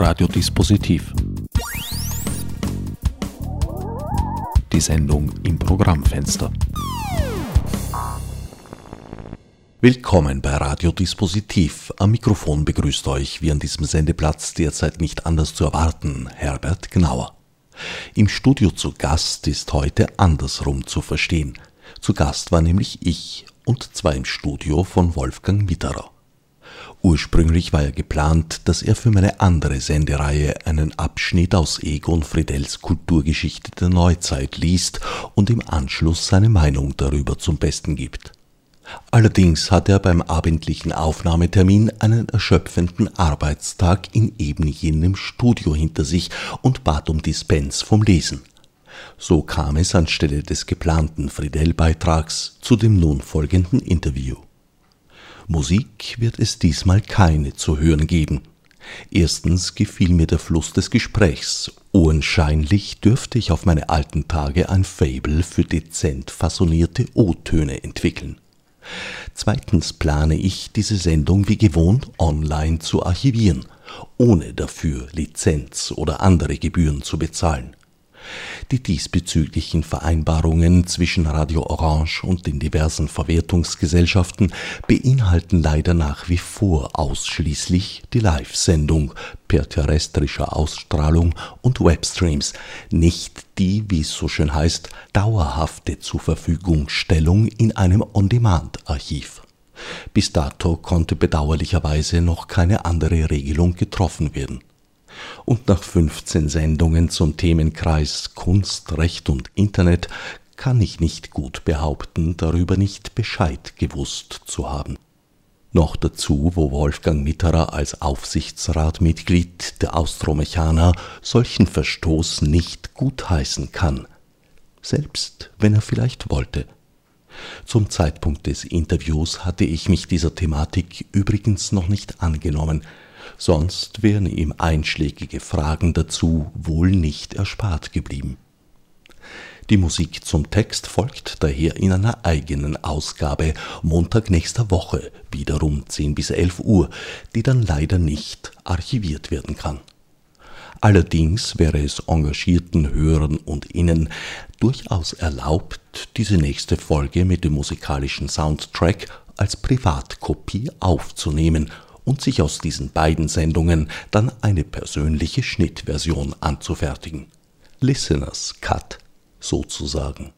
Radiodispositiv. Die Sendung im Programmfenster. Willkommen bei Radiodispositiv. Am Mikrofon begrüßt euch wie an diesem Sendeplatz derzeit nicht anders zu erwarten Herbert Gnauer. Im Studio zu Gast ist heute andersrum zu verstehen. Zu Gast war nämlich ich und zwar im Studio von Wolfgang Mitterer. Ursprünglich war ja geplant, dass er für meine andere Sendereihe einen Abschnitt aus Egon Friedels Kulturgeschichte der Neuzeit liest und im Anschluss seine Meinung darüber zum Besten gibt. Allerdings hatte er beim abendlichen Aufnahmetermin einen erschöpfenden Arbeitstag in eben jenem Studio hinter sich und bat um Dispens vom Lesen. So kam es anstelle des geplanten Friedel-Beitrags zu dem nun folgenden Interview. Musik wird es diesmal keine zu hören geben. Erstens gefiel mir der Fluss des Gesprächs. Ohrenscheinlich dürfte ich auf meine alten Tage ein Fable für dezent fassonierte O-Töne entwickeln. Zweitens plane ich, diese Sendung wie gewohnt online zu archivieren, ohne dafür Lizenz oder andere Gebühren zu bezahlen. Die diesbezüglichen Vereinbarungen zwischen Radio Orange und den diversen Verwertungsgesellschaften beinhalten leider nach wie vor ausschließlich die Live-Sendung per terrestrischer Ausstrahlung und Webstreams, nicht die, wie es so schön heißt, dauerhafte Zurverfügungstellung in einem On-Demand-Archiv. Bis dato konnte bedauerlicherweise noch keine andere Regelung getroffen werden und nach 15 Sendungen zum Themenkreis Kunst, Recht und Internet kann ich nicht gut behaupten, darüber nicht Bescheid gewusst zu haben. Noch dazu, wo Wolfgang Mitterer als Aufsichtsratmitglied der Austromechaner solchen Verstoß nicht gutheißen kann, selbst wenn er vielleicht wollte. Zum Zeitpunkt des Interviews hatte ich mich dieser Thematik übrigens noch nicht angenommen, sonst wären ihm einschlägige Fragen dazu wohl nicht erspart geblieben. Die Musik zum Text folgt daher in einer eigenen Ausgabe Montag nächster Woche, wiederum 10 bis 11 Uhr, die dann leider nicht archiviert werden kann. Allerdings wäre es engagierten Hörern und Innen durchaus erlaubt, diese nächste Folge mit dem musikalischen Soundtrack als Privatkopie aufzunehmen und sich aus diesen beiden Sendungen dann eine persönliche Schnittversion anzufertigen. Listeners Cut sozusagen.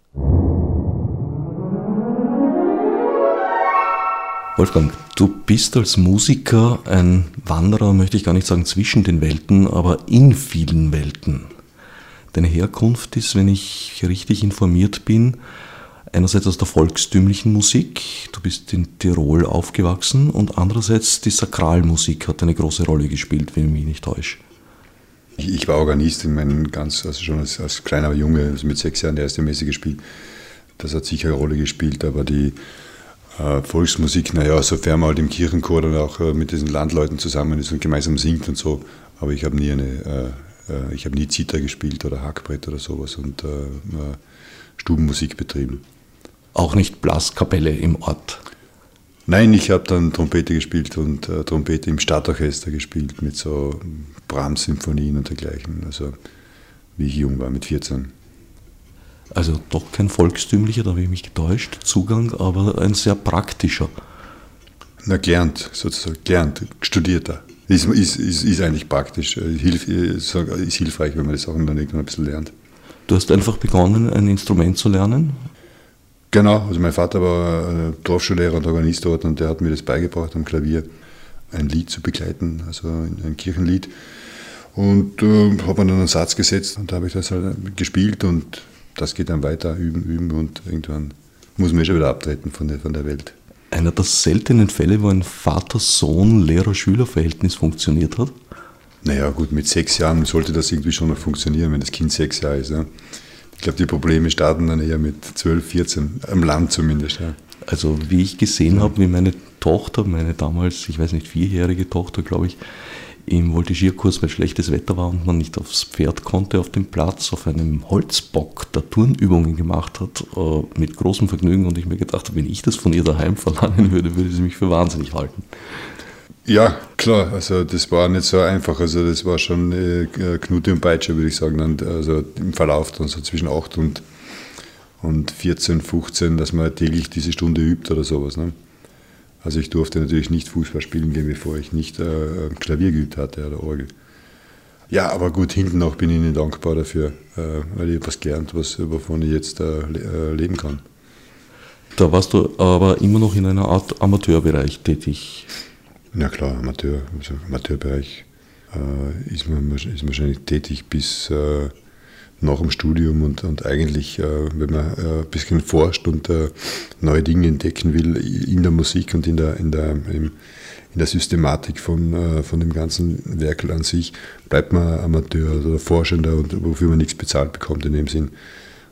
Wolfgang, du bist als Musiker ein Wanderer, möchte ich gar nicht sagen zwischen den Welten, aber in vielen Welten. Deine Herkunft ist, wenn ich richtig informiert bin, einerseits aus der volkstümlichen Musik, du bist in Tirol aufgewachsen, und andererseits die Sakralmusik hat eine große Rolle gespielt, wenn ich mich nicht täusche. Ich, war Organist in meinem ganz, also schon als, als kleiner Junge, also mit sechs Jahren die erste Messe gespielt. Das hat sicher eine Rolle gespielt, aber die äh, Volksmusik, naja, sofern man halt im Kirchenchor dann auch äh, mit diesen Landleuten zusammen ist und gemeinsam singt und so, aber ich habe nie eine, äh, äh ich habe nie Zither gespielt oder Hackbrett oder sowas und äh, äh, Stubenmusik betrieben. Auch nicht Blaskapelle im Ort? Nein, ich habe dann Trompete gespielt und äh, Trompete im Stadtorchester gespielt mit so Brahms-Symphonien und dergleichen. Also wie ich jung war, mit 14. Also doch kein volkstümlicher, da habe ich mich getäuscht, Zugang, aber ein sehr praktischer. Na, gelernt, sozusagen, gelernt, studierter. Ist, ist, ist, ist eigentlich praktisch, äh, hilf, äh, ist hilfreich, wenn man die Sachen dann irgendwann ein bisschen lernt. Du hast einfach begonnen, ein Instrument zu lernen? Genau, also mein Vater war äh, Dorfschullehrer und Organist dort und der hat mir das beigebracht am Klavier, ein Lied zu begleiten, also ein Kirchenlied. Und äh, habe dann einen Satz gesetzt und da habe ich das halt gespielt und das geht dann weiter, üben, üben und irgendwann muss man schon wieder abtreten von der, von der Welt. Einer der seltenen Fälle, wo ein Vater-Sohn-Lehrer-Schüler-Verhältnis funktioniert hat? Naja, gut, mit sechs Jahren sollte das irgendwie schon noch funktionieren, wenn das Kind sechs Jahre ist. Ja. Ich glaube, die Probleme starten dann eher mit 12, 14, am Land zumindest. Ja. Also wie ich gesehen ja. habe, wie meine Tochter, meine damals, ich weiß nicht, vierjährige Tochter, glaube ich, im Voltigierkurs, weil schlechtes Wetter war und man nicht aufs Pferd konnte auf dem Platz, auf einem Holzbock der Turnübungen gemacht hat, äh, mit großem Vergnügen und ich mir gedacht habe, wenn ich das von ihr daheim verlangen würde, würde sie mich für wahnsinnig halten. Ja, Klar, also das war nicht so einfach. Also das war schon äh, Knute und Peitsche, würde ich sagen. Also im Verlauf dann so zwischen 8 und, und 14, 15, dass man täglich diese Stunde übt oder sowas. Ne? Also ich durfte natürlich nicht Fußball spielen gehen, bevor ich nicht äh, Klavier geübt hatte oder Orgel. Ja, aber gut, hinten auch bin ich Ihnen dankbar dafür, äh, weil ich etwas gelernt, was, wovon ich jetzt äh, äh, leben kann. Da warst du aber immer noch in einer Art Amateurbereich tätig. Ja klar, Amateur, also Amateurbereich äh, ist, man, ist wahrscheinlich tätig bis äh, nach dem Studium und, und eigentlich, äh, wenn man äh, ein bisschen forscht und äh, neue Dinge entdecken will in der Musik und in der, in der, in der Systematik von, äh, von dem ganzen Werkel an sich, bleibt man Amateur oder Forschender und wofür man nichts bezahlt bekommt in dem Sinn.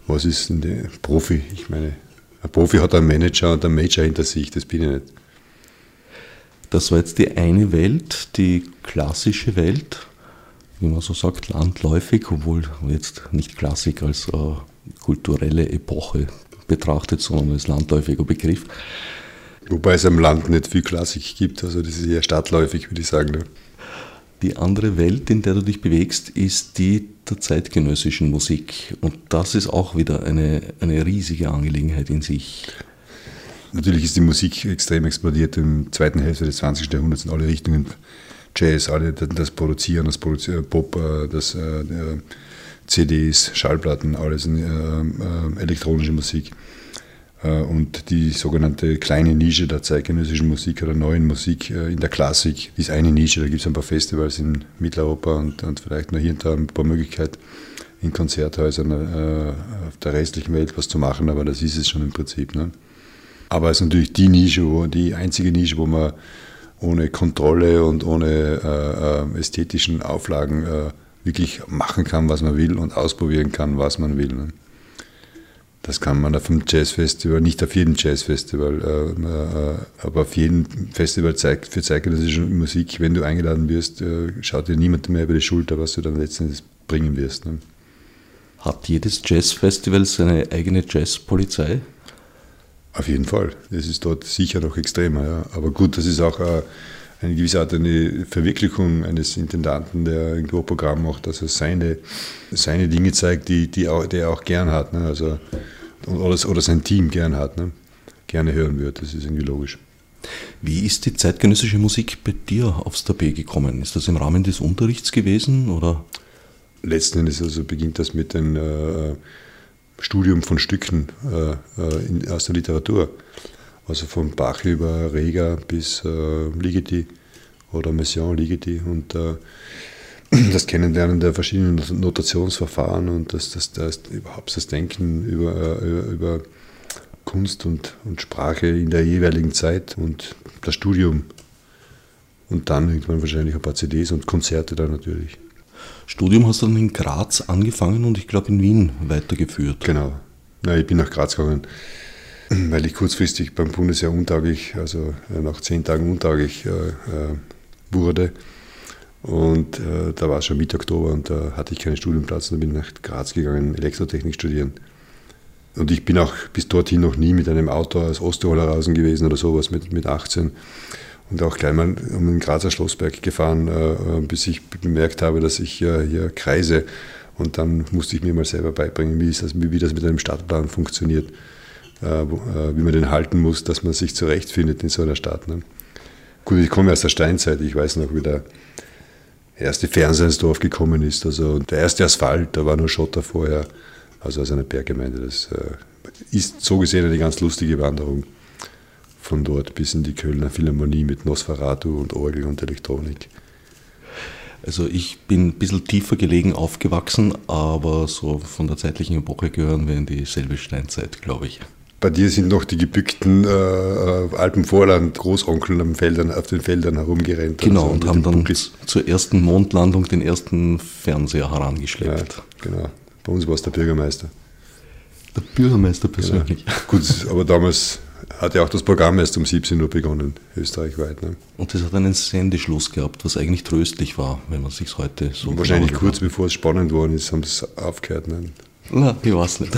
Was ist denn der Profi? Ich meine, ein Profi hat einen Manager und einen Major hinter sich, das bin ich nicht. Das war jetzt die eine Welt, die klassische Welt, wie man so sagt, landläufig, obwohl jetzt nicht Klassik als äh, kulturelle Epoche betrachtet, sondern als landläufiger Begriff. Wobei es im Land nicht viel Klassik gibt, also das ist eher stadtläufig, würde ich sagen. Ne? Die andere Welt, in der du dich bewegst, ist die der zeitgenössischen Musik. Und das ist auch wieder eine, eine riesige Angelegenheit in sich. Natürlich ist die Musik extrem explodiert im zweiten Hälfte des 20. Jahrhunderts in alle Richtungen. Jazz, alle das Produzieren, das Produzieren, Pop, äh, das äh, CDs, Schallplatten, alles in, äh, elektronische Musik. Und die sogenannte kleine Nische der zeitgenössischen Musik oder neuen Musik in der Klassik, ist eine Nische. Da gibt es ein paar Festivals in Mitteleuropa und, und vielleicht noch hier und da ein paar Möglichkeiten in Konzerthäusern äh, auf der restlichen Welt was zu machen, aber das ist es schon im Prinzip. Ne? Aber es ist natürlich die Nische, wo, die einzige Nische, wo man ohne Kontrolle und ohne äh, äh, ästhetischen Auflagen äh, wirklich machen kann, was man will und ausprobieren kann, was man will. Ne? Das kann man auf dem Jazzfestival, nicht auf jedem Jazzfestival, äh, äh, aber auf jedem Festival für zeitgenössische Musik, wenn du eingeladen wirst, äh, schaut dir niemand mehr über die Schulter, was du dann letztendlich bringen wirst. Ne? Hat jedes Jazzfestival seine eigene Jazzpolizei? Auf jeden Fall. Das ist dort sicher noch extremer. Ja. Aber gut, das ist auch äh, eine gewisse Art eine Verwirklichung eines Intendanten, der irgendwo Programm macht, dass er seine, seine Dinge zeigt, die, die, auch, die er auch gern hat. Ne? Also, oder, oder sein Team gern hat, ne? gerne hören wird. Das ist irgendwie logisch. Wie ist die zeitgenössische Musik bei dir aufs Tapet gekommen? Ist das im Rahmen des Unterrichts gewesen? Oder? Letzten Endes also beginnt das mit den äh, Studium von Stücken äh, äh, in, aus der Literatur. Also von Bach über Reger bis äh, Ligeti oder Messiaen Ligeti und äh, das Kennenlernen der verschiedenen Notationsverfahren und das, das, das überhaupt das Denken über, äh, über Kunst und, und Sprache in der jeweiligen Zeit und das Studium und dann irgendwann wahrscheinlich ein paar CDs und Konzerte dann natürlich. Studium hast du dann in Graz angefangen und ich glaube in Wien weitergeführt. Genau. Ja, ich bin nach Graz gegangen, weil ich kurzfristig beim Bundesheer untauglich, also äh, nach zehn Tagen untauglich äh, äh, wurde. Und äh, da war es schon Mitte Oktober und da hatte ich keinen Studienplatz und bin nach Graz gegangen, Elektrotechnik studieren. Und ich bin auch bis dorthin noch nie mit einem Auto aus Osttirol heraus gewesen oder sowas mit, mit 18 und auch gleich mal um den Grazer Schlossberg gefahren, äh, bis ich bemerkt habe, dass ich äh, hier kreise. Und dann musste ich mir mal selber beibringen, wie, das, wie das mit einem Stadtplan funktioniert, äh, wie man den halten muss, dass man sich zurechtfindet in so einer Stadt. Ne? Gut, ich komme aus der Steinzeit, ich weiß noch, wie der erste Fernseher ins Dorf gekommen ist. Also der erste Asphalt, da war nur Schotter vorher, also aus einer Berggemeinde. Das ist so gesehen eine ganz lustige Wanderung von dort bis in die Kölner Philharmonie mit Nosferatu und Orgel und Elektronik. Also ich bin ein bisschen tiefer gelegen aufgewachsen, aber so von der zeitlichen Epoche gehören wir in dieselbe Steinzeit, glaube ich. Bei dir sind noch die gebückten äh, äh Alpenvorland-Großonkeln auf den Feldern herumgerannt. Genau, also und haben dann Buckis. zur ersten Mondlandung den ersten Fernseher herangeschleppt. Ja, genau. Bei uns war es der Bürgermeister. Der Bürgermeister persönlich. Genau. Gut, aber damals hat ja auch das Programm erst um 17 Uhr begonnen, österreichweit. Ne? Und das hat einen Sendeschluss gehabt, was eigentlich tröstlich war, wenn man sich heute so. Wahrscheinlich kurz hat. bevor es spannend worden ist, haben sie es aufgehört. Ne? Na, ich weiß nicht.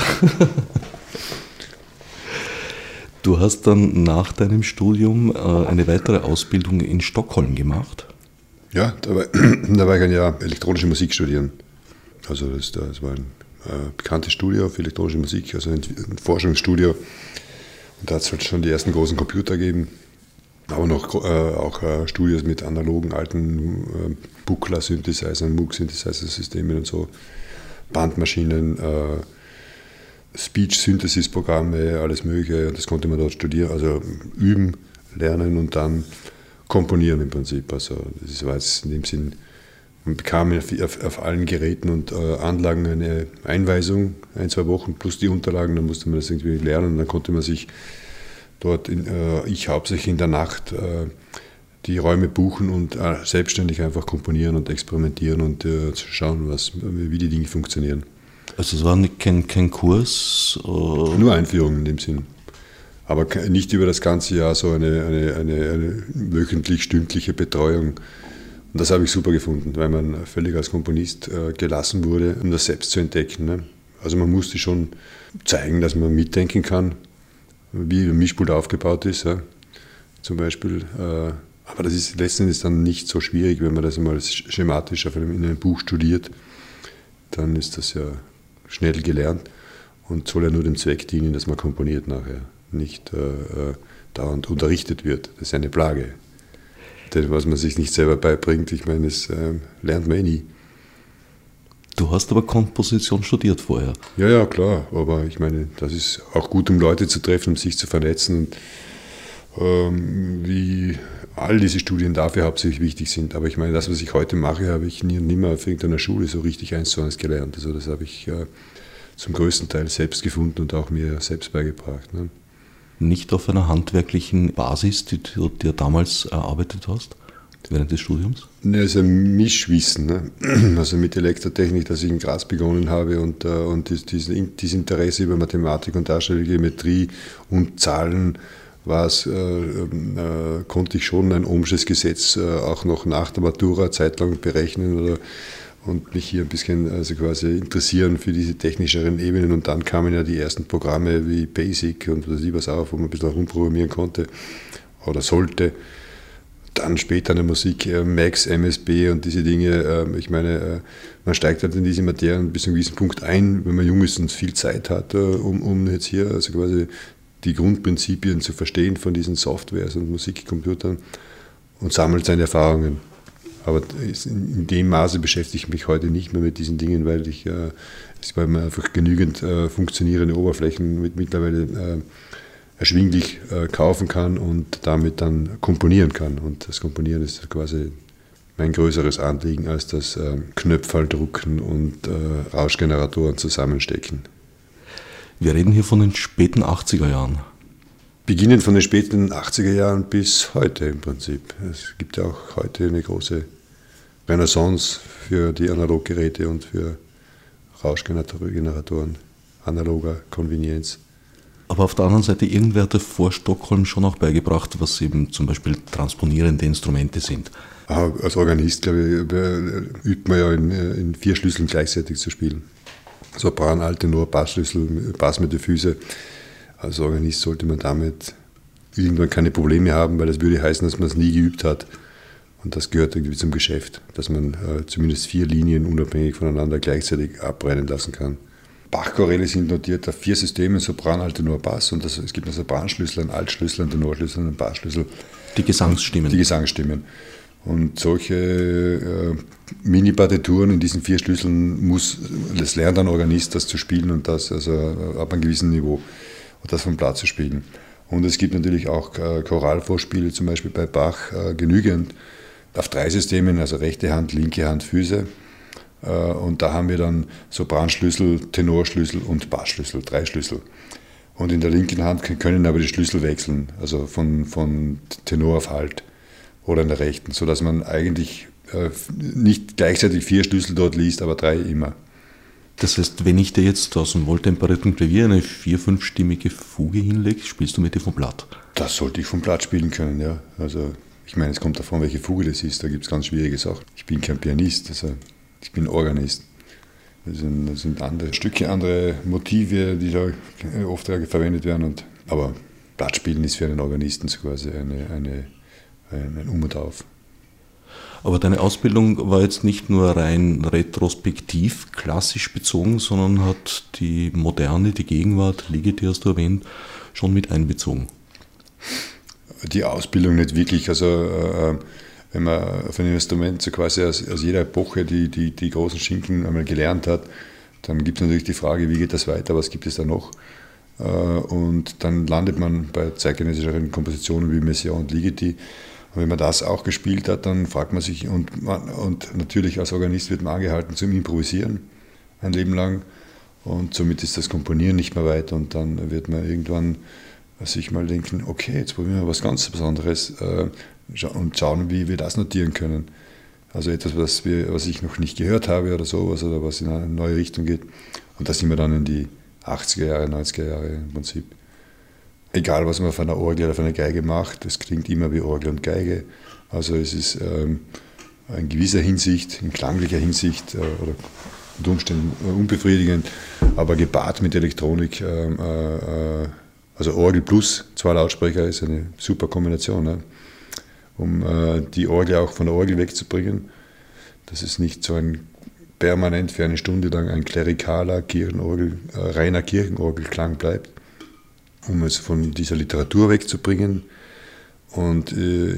Du hast dann nach deinem Studium äh, eine weitere Ausbildung in Stockholm gemacht. Ja, da war, da war ich ein Jahr elektronische Musik studieren. Also das, das war ein äh, bekanntes Studio für elektronische Musik, also ein, ein Forschungsstudio. Da hat es schon die ersten großen Computer gegeben, aber noch äh, auch äh, Studios mit analogen alten äh, Buchla-Synthesizern, Moog-Synthesizer-Systemen und so, Bandmaschinen, äh, Speech-Synthesis-Programme, alles Mögliche. Das konnte man dort studieren, also üben, lernen und dann komponieren im Prinzip. Also das war jetzt in dem Sinn, man bekam auf, auf allen Geräten und äh, Anlagen eine Einweisung, ein, zwei Wochen plus die Unterlagen, dann musste man das irgendwie lernen und dann konnte man sich dort, in, äh, ich hauptsächlich in der Nacht, äh, die Räume buchen und äh, selbstständig einfach komponieren und experimentieren und äh, schauen, was, wie die Dinge funktionieren. Also es war kein, kein Kurs? Nur Einführung in dem Sinn. Aber nicht über das ganze Jahr so eine, eine, eine, eine wöchentlich-stündliche Betreuung. Und das habe ich super gefunden, weil man völlig als Komponist äh, gelassen wurde, um das selbst zu entdecken. Ne? Also man musste schon zeigen, dass man mitdenken kann, wie ein Mischpult aufgebaut ist, zum Beispiel. Äh, aber das ist letztendlich dann nicht so schwierig, wenn man das einmal schematisch in einem Buch studiert. Dann ist das ja schnell gelernt und soll ja nur dem Zweck dienen, dass man komponiert nachher, nicht äh, äh, dauernd unterrichtet wird. Das ist eine Plage. Denn was man sich nicht selber beibringt, ich meine, das äh, lernt man eh nie. Du hast aber Komposition studiert vorher. Ja, ja, klar. Aber ich meine, das ist auch gut, um Leute zu treffen, um sich zu vernetzen. Und, ähm, wie all diese Studien dafür hauptsächlich wichtig sind. Aber ich meine, das, was ich heute mache, habe ich nie und nimmer auf irgendeiner Schule so richtig eins zu eins gelernt. Also das habe ich äh, zum größten Teil selbst gefunden und auch mir selbst beigebracht. Ne? Nicht auf einer handwerklichen Basis, die du dir damals erarbeitet hast? während des Studiums? Ne, also Mischwissen. Ne? Also mit Elektrotechnik, dass ich in Graz begonnen habe und, äh, und dieses, Interesse über Mathematik und Darstellung, Geometrie und Zahlen war es, äh, äh, konnte ich schon ein ohmsches Gesetz äh, auch noch nach der Matura zeitlang berechnen oder, und mich hier ein bisschen also quasi interessieren für diese technischeren Ebenen. Und dann kamen ja die ersten Programme wie Basic und was ich was auch, wo man ein bisschen rumprogrammieren konnte oder sollte. Dann später in der Musik äh, Max, MSB und diese Dinge. Ähm, ich meine, äh, man steigt halt in diese Materie bis zu einem gewissen Punkt ein, wenn man jung ist und viel Zeit hat, um, um jetzt hier also quasi die Grundprinzipien zu verstehen von diesen Softwares und Musikcomputern und sammelt seine Erfahrungen. Aber in dem Maße beschäftige ich mich heute nicht mehr mit diesen Dingen, weil ich äh, weil man einfach genügend äh, funktionierende Oberflächen mit, mittlerweile äh, erschwinglich äh, kaufen kann und damit dann komponieren kann. Und das Komponieren ist quasi mein größeres Anliegen als das äh, Knöpfaldrucken und äh, Rauschgeneratoren zusammenstecken. Wir reden hier von den späten 80er Jahren. Beginnend von den späten 80er Jahren bis heute im Prinzip. Es gibt ja auch heute eine große Renaissance für die Analoggeräte und für Rauschgeneratoren analoger Konvenienz. Aber auf der anderen Seite, irgendwer hat vor Stockholm schon auch beigebracht, was eben zum Beispiel transponierende Instrumente sind. Als Organist, glaube ich, übt man ja in, in vier Schlüsseln gleichzeitig zu spielen. Sopran, Alte, Nur, Bassschlüssel, Bass mit der Füße. Als Organist sollte man damit irgendwann keine Probleme haben, weil das würde heißen, dass man es nie geübt hat. Und das gehört irgendwie zum Geschäft, dass man äh, zumindest vier Linien unabhängig voneinander gleichzeitig abbrennen lassen kann. Bach-Choräle sind notiert auf vier Systemen, Sopran, Alte, Nur, Bass. Und das, es gibt einen Sopranschlüssel, einen Altschlüssel, einen Tenorschlüssel, einen Bassschlüssel. Die Gesangsstimmen. Die Gesangsstimmen. Und solche äh, Mini-Partituren in diesen vier Schlüsseln muss, das lernt ein Organist, das zu spielen und das also ab einem gewissen Niveau und das vom Blatt zu spielen. Und es gibt natürlich auch äh, Choralvorspiele, zum Beispiel bei Bach, äh, genügend auf drei Systemen, also rechte Hand, linke Hand, Füße. Äh, und da haben wir dann Sopranschlüssel, Tenorschlüssel und Bassschlüssel, drei Schlüssel. Und in der linken Hand können aber die Schlüssel wechseln, also von, von Tenor auf Halt oder in der rechten, sodass man eigentlich nicht gleichzeitig vier Schlüssel dort liest, aber drei immer. Das heißt, wenn ich dir jetzt aus dem wohltemperierten Klavier eine vier-, fünfstimmige Fuge hinlege, spielst du mit dir vom Blatt? Das sollte ich vom Blatt spielen können, ja. Also ich meine, es kommt davon, welche Fuge das ist. Da gibt es ganz schwierige Sachen. Ich bin kein Pianist, also ich bin Organist. Das sind, das sind andere Stücke, andere Motive, die da oft verwendet werden. Und, aber Blattspielen ist für einen Organisten quasi eine, eine, ein Um und Auf. Aber deine Ausbildung war jetzt nicht nur rein retrospektiv, klassisch bezogen, sondern hat die Moderne, die Gegenwart, Ligeti hast du erwähnt, schon mit einbezogen. Die Ausbildung nicht wirklich. Also äh, wenn man auf einem Instrument so quasi aus, aus jeder Epoche die, die, die großen Schinken einmal gelernt hat, dann gibt es natürlich die Frage, wie geht das weiter, was gibt es da noch? Äh, und dann landet man bei zeitgenössischen Kompositionen wie Messiaen und Ligeti. Und wenn man das auch gespielt hat, dann fragt man sich, und, man, und natürlich als Organist wird man angehalten zum Improvisieren ein Leben lang. Und somit ist das Komponieren nicht mehr weit und dann wird man irgendwann sich mal denken, okay, jetzt probieren wir was ganz Besonderes äh, und schauen, wie wir das notieren können. Also etwas, was, wir, was ich noch nicht gehört habe oder sowas oder was in eine neue Richtung geht. Und da sind wir dann in die 80er Jahre, 90er Jahre im Prinzip. Egal, was man auf einer Orgel oder auf einer Geige macht, es klingt immer wie Orgel und Geige. Also es ist ähm, in gewisser Hinsicht, in klanglicher Hinsicht äh, oder unter Umständen unbefriedigend, aber gepaart mit Elektronik, ähm, äh, äh, also Orgel plus zwei Lautsprecher ist eine super Kombination, ne? um äh, die Orgel auch von der Orgel wegzubringen, dass es nicht so ein permanent für eine Stunde lang ein klerikaler Kirchenorgel, äh, reiner Kirchenorgelklang bleibt, um es von dieser Literatur wegzubringen und äh,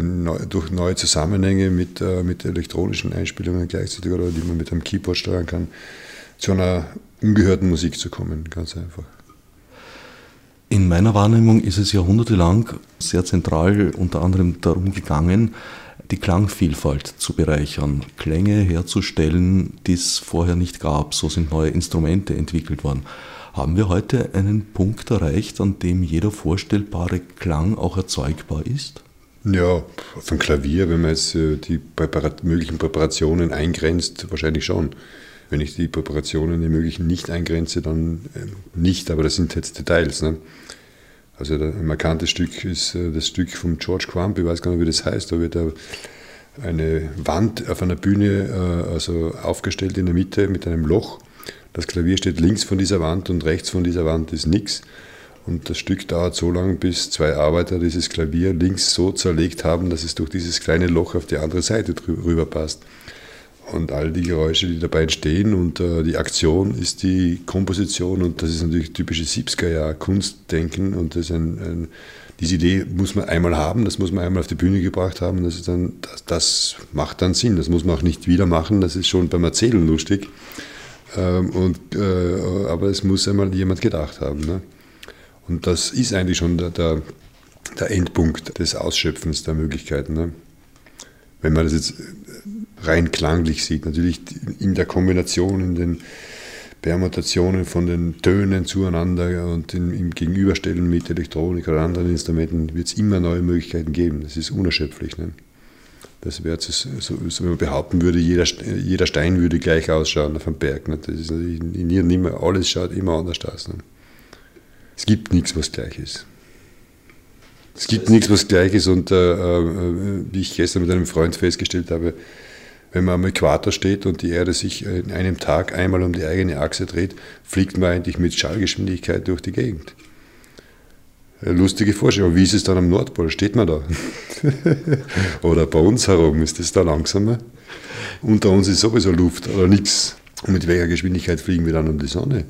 durch neue Zusammenhänge mit, äh, mit elektronischen Einspielungen gleichzeitig oder die man mit einem Keyboard steuern kann, zu einer ungehörten Musik zu kommen, ganz einfach. In meiner Wahrnehmung ist es jahrhundertelang sehr zentral unter anderem darum gegangen, die Klangvielfalt zu bereichern, Klänge herzustellen, die es vorher nicht gab. So sind neue Instrumente entwickelt worden. Haben wir heute einen Punkt erreicht, an dem jeder vorstellbare Klang auch erzeugbar ist? Ja, von Klavier, wenn man jetzt äh, die Präparat möglichen Präparationen eingrenzt, wahrscheinlich schon. Wenn ich die Präparationen, die möglichen nicht eingrenze, dann ähm, nicht, aber das sind jetzt Details. Ne? Also ein markantes Stück ist äh, das Stück von George Crump, ich weiß gar nicht, wie das heißt, da wird eine Wand auf einer Bühne äh, also aufgestellt in der Mitte mit einem Loch. Das Klavier steht links von dieser Wand und rechts von dieser Wand ist nichts. Und das Stück dauert so lange, bis zwei Arbeiter dieses Klavier links so zerlegt haben, dass es durch dieses kleine Loch auf die andere Seite rüber passt und all die Geräusche, die dabei entstehen und äh, die Aktion ist die Komposition und das ist natürlich typische 70er Kunstdenken und das ein, ein, diese Idee muss man einmal haben, das muss man einmal auf die Bühne gebracht haben, das, ist dann, das, das macht dann Sinn, das muss man auch nicht wieder machen, das ist schon beim Erzählen lustig, ähm, und, äh, aber es muss einmal jemand gedacht haben. Ne? Und das ist eigentlich schon der, der, der Endpunkt des Ausschöpfens der Möglichkeiten. Ne? Wenn man das jetzt rein klanglich sieht. Natürlich in der Kombination, in den Permutationen von den Tönen zueinander und in, im Gegenüberstellen mit Elektronik oder anderen Instrumenten wird es immer neue Möglichkeiten geben. Das ist unerschöpflich. Ne? Das wäre so, so, wenn man behaupten würde, jeder, jeder Stein würde gleich ausschauen auf dem Berg. Ne? Das ist in, ihr immer, alles schaut immer anders aus. Ne? Es gibt nichts, was gleich ist. Es gibt nichts, was gleich ist und äh, äh, wie ich gestern mit einem Freund festgestellt habe, wenn man am Äquator steht und die Erde sich in einem Tag einmal um die eigene Achse dreht, fliegt man eigentlich mit Schallgeschwindigkeit durch die Gegend. Lustige Vorstellung. Wie ist es dann am Nordpol? Steht man da? oder bei uns herum ist es da langsamer? Unter uns ist sowieso Luft oder nichts. Und mit welcher Geschwindigkeit fliegen wir dann um die Sonne?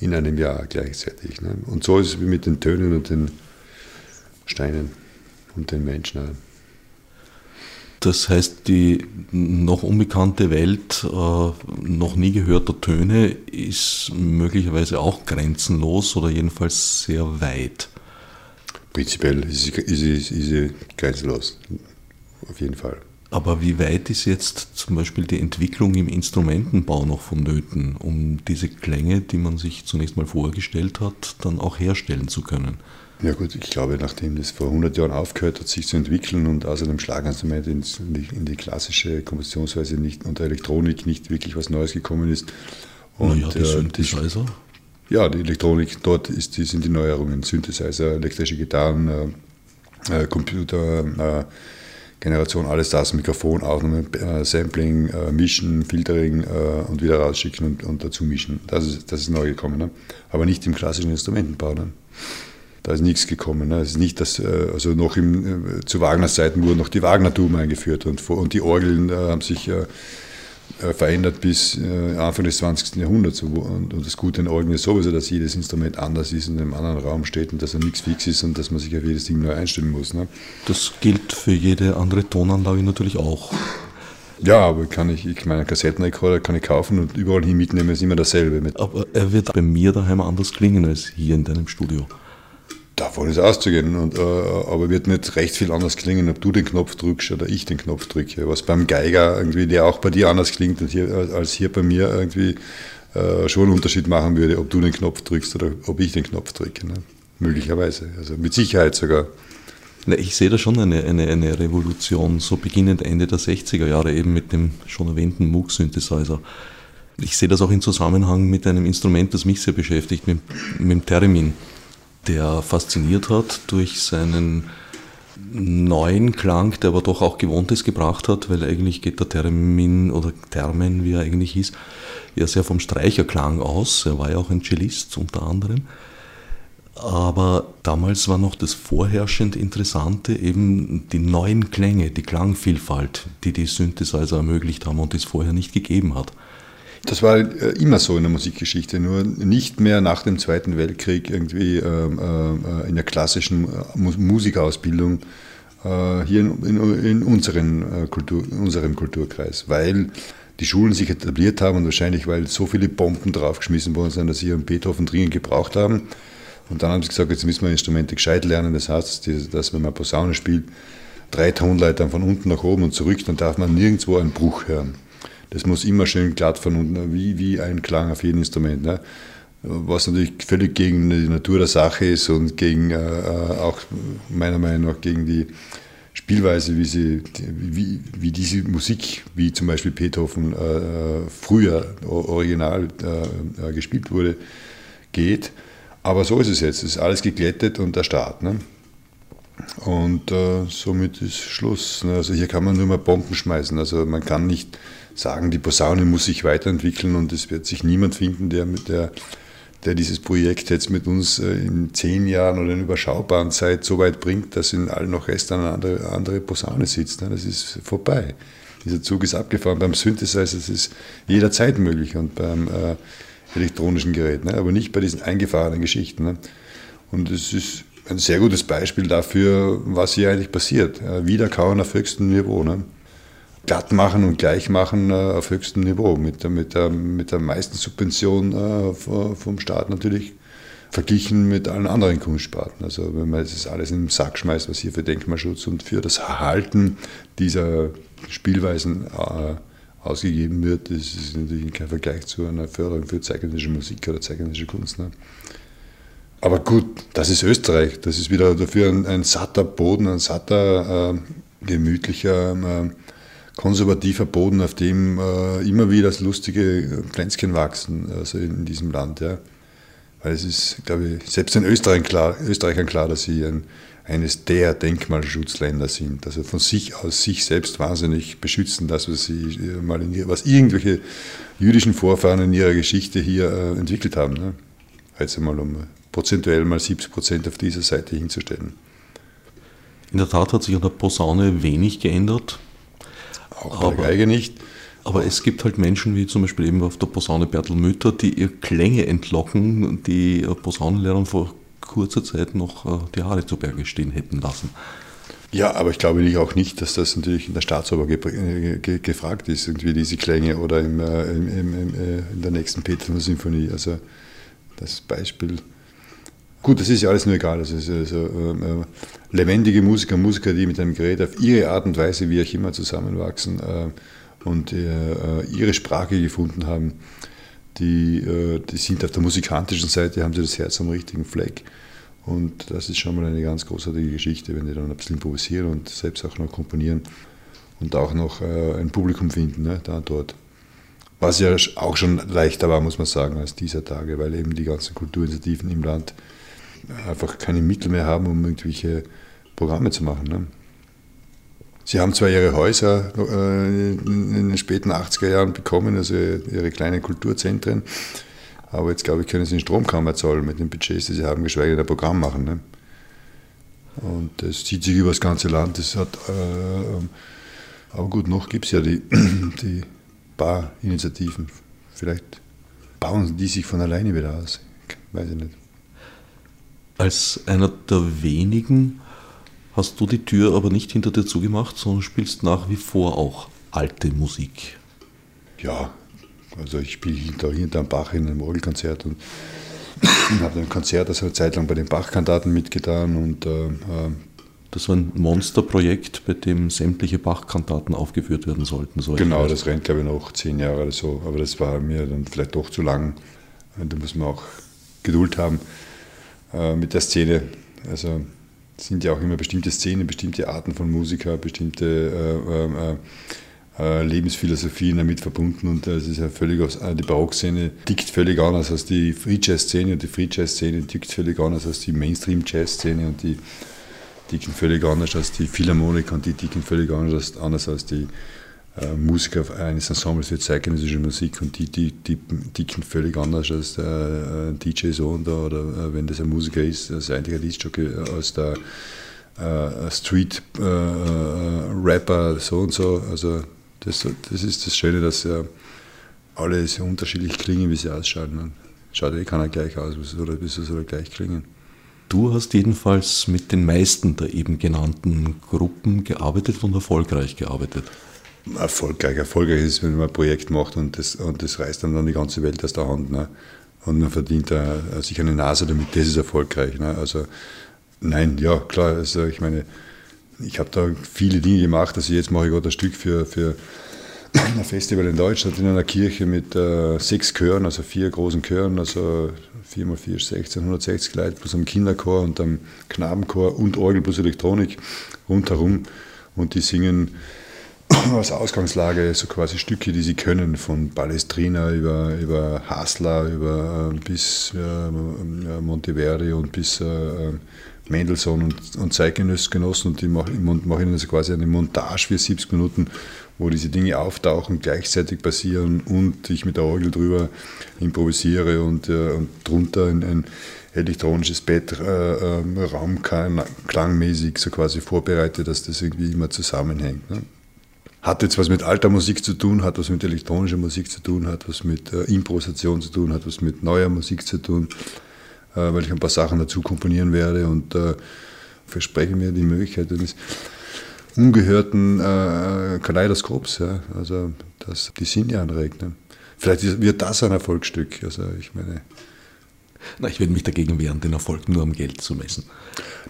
In einem Jahr gleichzeitig. Ne? Und so ist es wie mit den Tönen und den Steinen und den Menschen. Das heißt, die noch unbekannte Welt äh, noch nie gehörter Töne ist möglicherweise auch grenzenlos oder jedenfalls sehr weit. Prinzipiell ist sie, ist ist sie grenzenlos, auf jeden Fall. Aber wie weit ist jetzt zum Beispiel die Entwicklung im Instrumentenbau noch vonnöten, um diese Klänge, die man sich zunächst mal vorgestellt hat, dann auch herstellen zu können? Ja gut, ich glaube, nachdem das vor 100 Jahren aufgehört hat, sich zu entwickeln und außer dem Schlaginstrument in die, in die klassische Kompositionsweise nicht, und der Elektronik nicht wirklich was Neues gekommen ist. Und, naja, die äh, Synthesizer? Ja, die Elektronik, dort ist die, sind die Neuerungen. Synthesizer, elektrische Gitarren, äh, äh Computer, äh, Generation, alles das, Mikrofon, Aufnahme, äh, Sampling, äh, Mischen, Filtering und wieder rausschicken und, und dazu mischen. Das ist, das ist neu gekommen. Ne? Aber nicht im klassischen Instrumentenbau. Ne? Da ist nichts gekommen. Ne? Es ist nicht, dass, äh, also noch im, äh, zu Wagners Zeiten wurden noch die Wagnertum eingeführt und, und die Orgeln haben sich verändert bis Anfang des 20. Jahrhunderts. Und, das Gute in Orgeln ist sowieso, dass jedes Instrument anders ist, in einem anderen Raum steht und dass er nichts fix ist und dass man sich auf jedes Ding neu einstellen muss. Ne? Das gilt für jede andere Tonanlage natürlich auch. Ja, aber kann ich, ich meine, Kassettenrekorder kann ich kaufen und überall hin mitnehmen, ist immer dasselbe. Aber er wird bei mir daheim anders klingen als hier in deinem Studio. Davon ist auszugehen, und, äh, aber wird nicht recht viel anders klingen, ob du den Knopf drückst oder ich den Knopf drücke. Was beim Geiger irgendwie, der auch bei dir anders klingt als hier, als hier bei mir irgendwie äh, schon einen Unterschied machen würde, ob du den Knopf drückst oder ob ich den Knopf drücke. Ne? Möglicherweise, also mit Sicherheit sogar. Ich sehe da schon eine, eine, eine Revolution, so beginnend Ende der 60er Jahre, eben mit dem schon erwähnten Moog-Synthesizer. Ich sehe das auch in Zusammenhang mit einem Instrument, das mich sehr beschäftigt, mit, mit dem Theremin, der fasziniert hat durch seinen neuen Klang, der aber doch auch Gewohntes gebracht hat, weil eigentlich geht der Theremin oder Termen, wie er eigentlich hieß, ja sehr vom Streicherklang aus. Er war ja auch ein Cellist unter anderem. Aber damals war noch das vorherrschend Interessante eben die neuen Klänge, die Klangvielfalt, die die Synthesizer ermöglicht haben und es vorher nicht gegeben hat. Das war äh, immer so in der Musikgeschichte, nur nicht mehr nach dem Zweiten Weltkrieg irgendwie ähm, äh, in der klassischen äh, Musikausbildung hier in, unseren Kultur, unserem Kulturkreis, weil die Schulen sich etabliert haben und wahrscheinlich, weil so viele Bomben draufgeschmissen worden sind, dass sie ihren Beethoven dringend gebraucht haben und dann haben sie gesagt, jetzt müssen wir Instrumente gescheit lernen. Das heißt, dass wenn man Posaune spielt, drei Tonleitern von unten nach oben und zurück, dann darf man nirgendwo einen Bruch hören. Das muss immer schön glatt von unten, wie, wie ein Klang auf jedem Instrument. Ne? Was natürlich völlig gegen die Natur der Sache ist und gegen äh, äh auch meiner Meinung nach gegen die Spielweise, wie, sie, wie, wie diese Musik, wie zum Beispiel Beethoven äh, äh früher original äh, äh, gespielt wurde, geht. Aber so ist es jetzt. Es ist alles geglättet und der Start. Ne? Und äh, somit ist Schluss. Ne? Also hier kann man nur mal Bomben schmeißen. Also man kann nicht sagen, die Posaune muss sich weiterentwickeln und es wird sich niemand finden, der, mit der, der dieses Projekt jetzt mit uns äh, in zehn Jahren oder in überschaubaren Zeit so weit bringt, dass in allen noch Rest eine andere, andere Posaune sitzt. Ne? Das ist vorbei. Dieser Zug ist abgefahren. Beim Synthesizer ist es jederzeit möglich und beim äh, elektronischen Gerät, ne? aber nicht bei diesen eingefahrenen Geschichten. Ne? Und es ist ein sehr gutes Beispiel dafür, was hier eigentlich passiert. Wiederkauen auf höchstem Niveau. Ne? Glatt machen und gleich machen äh, auf höchstem Niveau, mit der, mit der, mit der meisten Subvention äh, vom Staat natürlich verglichen mit allen anderen Kunstsparten. Also wenn man das alles in den Sack schmeißt, was hier für Denkmalschutz und für das Erhalten dieser Spielweisen äh, ausgegeben wird, das ist natürlich kein Vergleich zu einer Förderung für zeitgenössische Musik oder zeitgenössische Kunst. Ne? Aber gut, das ist Österreich. Das ist wieder dafür ein, ein satter Boden, ein satter, äh, gemütlicher, äh, konservativer Boden, auf dem äh, immer wieder das lustige Pflänzchen wachsen, also in, diesem Land. Ja. Weil es ist, glaube ich, selbst den Österreichern klar, Österreichern klar dass sie ein, eines der Denkmalschutzländer sind. Also von sich aus sich selbst wahnsinnig beschützen, das, was sie äh, mal in, was irgendwelche jüdischen Vorfahren in ihrer Geschichte hier äh, entwickelt haben. Ne? Jetzt einmal um prozentuell mal 70 Prozent auf dieser Seite hinzustellen. In der Tat hat sich an der Posaune wenig geändert. Auch bei der Geige nicht. Aber es gibt halt Menschen, wie zum Beispiel eben auf der Posaune Bertel Mütter, die ihr Klänge entlocken, die Posaunenlehrern vor kurzer Zeit noch äh, die Haare zu Berge stehen hätten lassen. Ja, aber ich glaube auch nicht, dass das natürlich in der Staatsoper ge ge gefragt ist, irgendwie diese Klänge oder im, äh, im, im, äh, in der nächsten Beethoven-Symphonie. Also das Beispiel. Gut, das ist ja alles nur egal. Also, also äh, lebendige Musiker, Musiker, die mit einem Gerät auf ihre Art und Weise, wie auch immer, zusammenwachsen äh, und äh, ihre Sprache gefunden haben, die, die sind auf der musikalischen Seite, haben sie das Herz am richtigen Fleck. Und das ist schon mal eine ganz großartige Geschichte, wenn die dann ein bisschen improvisieren und selbst auch noch komponieren und auch noch äh, ein Publikum finden, ne, da und dort. Was ja auch schon leichter war, muss man sagen, als dieser Tage, weil eben die ganzen Kulturinitiativen im Land einfach keine Mittel mehr haben, um irgendwelche Programme zu machen. Ne. Sie haben zwar ihre Häuser äh, in den späten 80er Jahren bekommen, also ihre kleinen Kulturzentren, Aber jetzt glaube ich, können sie den Strom kaum mehr zahlen mit den Budgets, die sie haben, geschweige denn ein Programm machen. Ne? Und das zieht sich über das ganze Land. Das hat, äh, aber gut, noch gibt es ja die, die Bar-Initiativen. Vielleicht bauen die sich von alleine wieder aus. Weiß ich nicht. Als einer der wenigen hast du die Tür aber nicht hinter dir zugemacht, sondern spielst nach wie vor auch alte Musik. Ja, also ich spiele hinter, hinter am Bach in einem Orgelkonzert und habe ein Konzert also eine Zeit lang bei den Bach-Kantaten mitgetan und äh, äh, das war ein Monsterprojekt, bei dem sämtliche Bach-Kantaten aufgeführt werden sollten. So genau, das rennt glaube ich noch zehn Jahre oder so, aber das war mir dann vielleicht doch zu lang. Da muss man auch Geduld haben äh, mit der Szene. Also sind ja auch immer bestimmte Szenen, bestimmte Arten von Musiker, bestimmte äh, äh, äh, Lebensphilosophien damit verbunden und es ist ja völlig aus, die Barockszene tickt völlig anders als die Free Jazz Szene und die Free Jazz Szene tickt völlig anders als die Mainstream Jazz Szene und die ticken völlig anders als die Philharmoniker und die ticken völlig anders, anders als die äh, Musiker eines Ensembles für zeitgenössische Musik und die, die, die ticken völlig anders als der äh, DJ so und da oder äh, wenn das ein Musiker ist, das einzige Liedstück als der äh, Street äh, äh, Rapper so und so. Also das, das ist das Schöne, dass ja alle so unterschiedlich klingen, wie sie ausschauen. Man schaut eh keiner gleich aus, oder wieso soll er gleich klingen? Du hast jedenfalls mit den meisten der eben genannten Gruppen gearbeitet und erfolgreich gearbeitet. Erfolgreich. Erfolgreich ist, wenn man ein Projekt macht und das, und das reißt dann, dann die ganze Welt aus der Hand. Ne? Und man verdient da sich eine Nase damit, das ist erfolgreich. Ne? Also, nein, ja, klar. Also, ich meine, ich habe da viele Dinge gemacht. Also jetzt mache ich gerade ein Stück für, für ein Festival in Deutschland in einer Kirche mit äh, sechs Chören, also vier großen Chören, also 4 mal 4 16, 160 Leute plus einem Kinderchor und einem Knabenchor und Orgel plus Elektronik rundherum. Und die singen als Ausgangslage so quasi Stücke, die sie können, von Palestrina über, über Hasler über, äh, bis äh, Monteverdi und bis äh, Mendelssohn und, und Zeitgenossen und die machen, machen ihnen also quasi eine Montage für 70 Minuten, wo diese Dinge auftauchen, gleichzeitig passieren und ich mit der Orgel drüber improvisiere und, äh, und drunter ein, ein elektronisches Bett äh, äh, raumklangmäßig so quasi vorbereite, dass das irgendwie immer zusammenhängt. Ne? Hat jetzt was mit alter Musik zu tun, hat was mit elektronischer Musik zu tun, hat was mit äh, Improvisation zu tun, hat was mit neuer Musik zu tun. Äh, weil ich ein paar Sachen dazu komponieren werde und äh, verspreche mir die Möglichkeit eines ungehörten äh, Kaleidoskops, ja, also das die Sinne anregt. Ne? Vielleicht wird das ein Erfolgsstück. Also ich meine. Na, ich würde mich dagegen wehren, den Erfolg nur am Geld zu messen.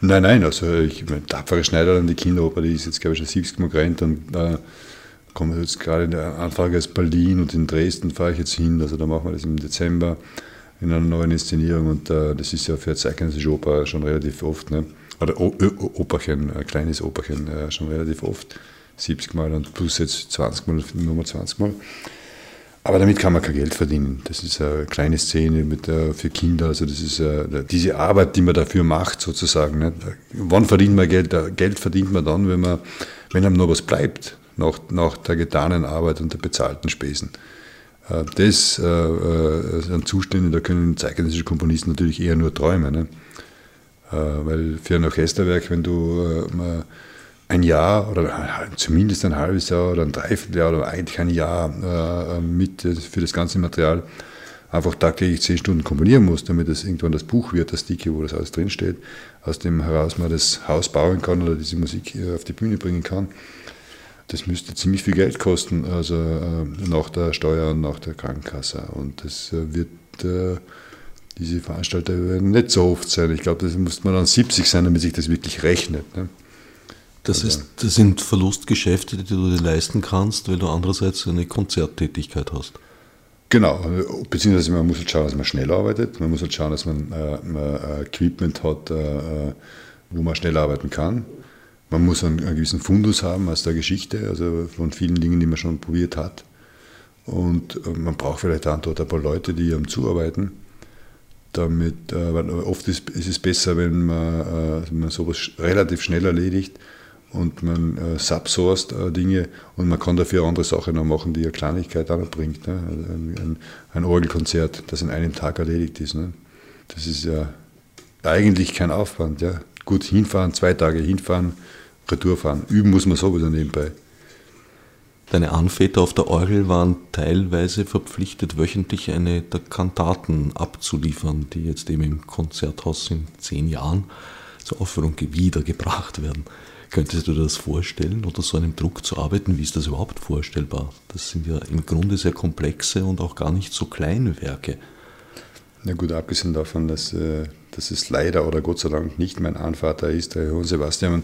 Nein, nein, also ich meine, tapfere Schneider die Kinderoper, die ist jetzt glaube ich schon 70 Mal gerannt und äh, komme jetzt gerade in der Anfrage aus Berlin und in Dresden fahre ich jetzt hin, also da machen wir das im Dezember in einer neuen Inszenierung und äh, das ist ja für zeitgenössische Oper schon relativ oft, ne? oder o Operchen, ein kleines Operchen äh, schon relativ oft, 70 Mal und plus jetzt 20 Mal, Nummer 20 Mal. Aber damit kann man kein Geld verdienen. Das ist eine kleine Szene mit, äh, für Kinder. Also das ist äh, diese Arbeit, die man dafür macht, sozusagen. Ne? Wann verdient man Geld? Geld verdient man dann, wenn, man, wenn einem noch was bleibt nach, nach der getanen Arbeit und der bezahlten Spesen. Äh, das sind Zustände, da können zeitgenössische Komponisten natürlich eher nur träumen. Ne? Weil für ein Orchesterwerk, wenn du ein Jahr oder zumindest ein halbes Jahr oder ein Dreivierteljahr oder eigentlich ein Jahr mit für das ganze Material einfach tagtäglich zehn Stunden komponieren musst, damit es irgendwann das Buch wird, das Dicke, wo das alles drinsteht, aus dem heraus man das Haus bauen kann oder diese Musik auf die Bühne bringen kann das müsste ziemlich viel Geld kosten, also äh, nach der Steuer und nach der Krankenkasse. Und das äh, wird äh, diese Veranstalter werden nicht so oft sein. Ich glaube, das muss man dann 70 sein, damit sich das wirklich rechnet. Ne? Das, also, ist, das sind Verlustgeschäfte, die du dir leisten kannst, weil du andererseits eine Konzerttätigkeit hast. Genau, beziehungsweise man muss halt schauen, dass man schnell arbeitet, man muss halt schauen, dass man äh, Equipment hat, äh, wo man schnell arbeiten kann. Man muss einen, einen, gewissen Fundus haben aus der Geschichte, also von vielen Dingen, die man schon probiert hat. Und äh, man braucht vielleicht auch dort ein paar Leute, die am zuarbeiten. Damit, äh, oft ist, ist, es besser, wenn man, äh, man sowas relativ schnell erledigt und man äh, subsourced äh, Dinge und man kann dafür andere Sachen noch machen, die eine Kleinigkeit auch noch bringt. Ne? Ein, ein, ein, Orgelkonzert, das in einem Tag erledigt ist. Ne? Das ist ja eigentlich kein Aufwand. Ja? Gut hinfahren, zwei Tage hinfahren, Retour fahren. Üben muss man sowieso nebenbei. Deine Anväter auf der Orgel waren teilweise verpflichtet, wöchentlich eine der Kantaten abzuliefern, die jetzt eben im Konzerthaus in zehn Jahren zur Aufführung wiedergebracht werden. Könntest du dir das vorstellen, unter so einem Druck zu arbeiten? Wie ist das überhaupt vorstellbar? Das sind ja im Grunde sehr komplexe und auch gar nicht so kleine Werke. Na gut, abgesehen davon, dass, äh, dass es leider oder Gott sei Dank nicht mein Anvater ist, der Johann Sebastian,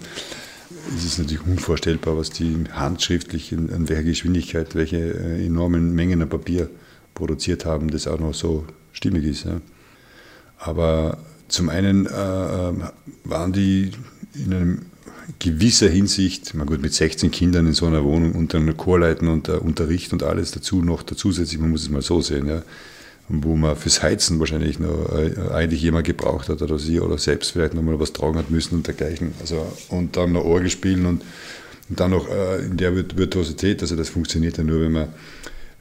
ist es natürlich unvorstellbar, was die handschriftlich in, in welcher Geschwindigkeit, welche äh, enormen Mengen an Papier produziert haben, das auch noch so stimmig ist. Ja. Aber zum einen äh, äh waren die in einem gewisser Hinsicht, mal gut, mit 16 Kindern in so einer Wohnung unter einer Chorleiten und uh, Unterricht und alles dazu noch zusätzlich, man muss es mal so sehen, ja, wo man fürs Heizen wahrscheinlich noch uh, eigentlich jemand gebraucht hat oder sie oder selbst vielleicht noch mal was tragen hat müssen und dergleichen. Also, und dann noch Orgel spielen und, und dann noch uh, in der Virtuosität, also das funktioniert ja nur, wenn man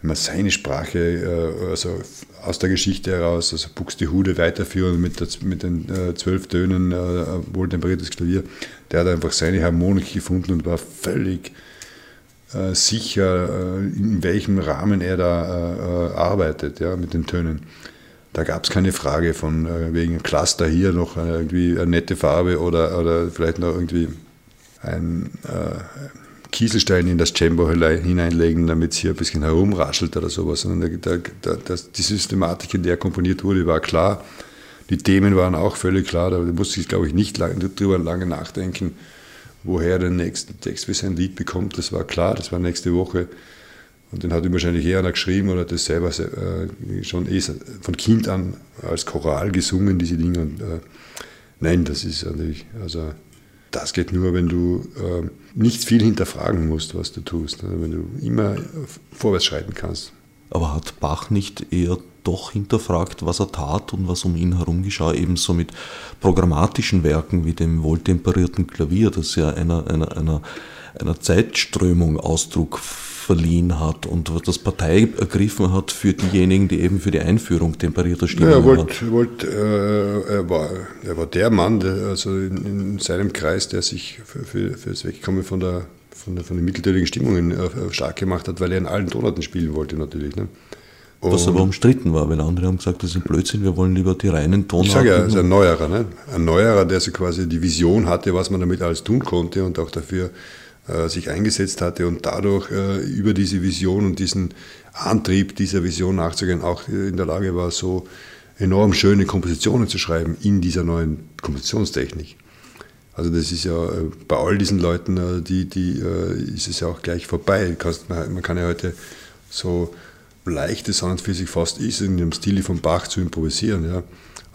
man seine Sprache äh, also aus der Geschichte heraus, also Buxtehude weiterführen mit, der, mit den äh, zwölf Tönen, äh, wohltemperiertes Klavier, der hat einfach seine Harmonik gefunden und war völlig äh, sicher, äh, in welchem Rahmen er da äh, arbeitet ja, mit den Tönen. Da gab es keine Frage von wegen Cluster hier noch irgendwie eine nette Farbe oder, oder vielleicht noch irgendwie ein Kieselstein in das Cembalo hineinlegen, damit es hier ein bisschen herumraschelt oder sowas. Sondern da, da, das, die Systematik, in der komponiert wurde, war klar. Die Themen waren auch völlig klar. Da musste ich, glaube ich, nicht lang, darüber lange nachdenken, woher der nächste Text für sein Lied bekommt. Das war klar, das war nächste Woche. Und den hat ihm wahrscheinlich eher einer geschrieben oder das selber äh, schon eh von Kind an als Choral gesungen, diese Dinge. Und, äh, nein, das ist natürlich, also das geht nur, wenn du äh, nicht viel hinterfragen musst, was du tust, also wenn du immer vorwärts schreiten kannst. Aber hat Bach nicht eher doch hinterfragt, was er tat und was um ihn herum geschah, ebenso mit programmatischen Werken wie dem wohltemperierten Klavier, das ja einer, einer, einer, einer Zeitströmung Ausdruck verliehen hat und das Partei ergriffen hat für diejenigen, die eben für die Einführung temperierter Stimmung ja, er wollt, wollt, äh, er, war, er war der Mann, der, also in, in, seinem Kreis, der sich für, für, für das Wegkommen von der von, von den mitteltönigen Stimmungen äh, stark gemacht hat, weil er in allen Tonarten spielen wollte natürlich. Ne? Was aber umstritten war, weil andere haben gesagt, das ist Blödsinn, wir wollen lieber die reinen Tonarten. Ich sage ja, er ist ein Neuerer, ne? ein Neuerer, der so quasi die Vision hatte, was man damit alles tun konnte und auch dafür äh, sich eingesetzt hatte und dadurch äh, über diese Vision und diesen Antrieb dieser Vision nachzugehen, auch in der Lage war, so enorm schöne Kompositionen zu schreiben in dieser neuen Kompositionstechnik. Also das ist ja äh, bei all diesen Leuten, äh, die, die ist es ja auch gleich vorbei. Man kann ja heute so leicht es an und für sich fast ist, in dem Stil von Bach zu improvisieren. Ja.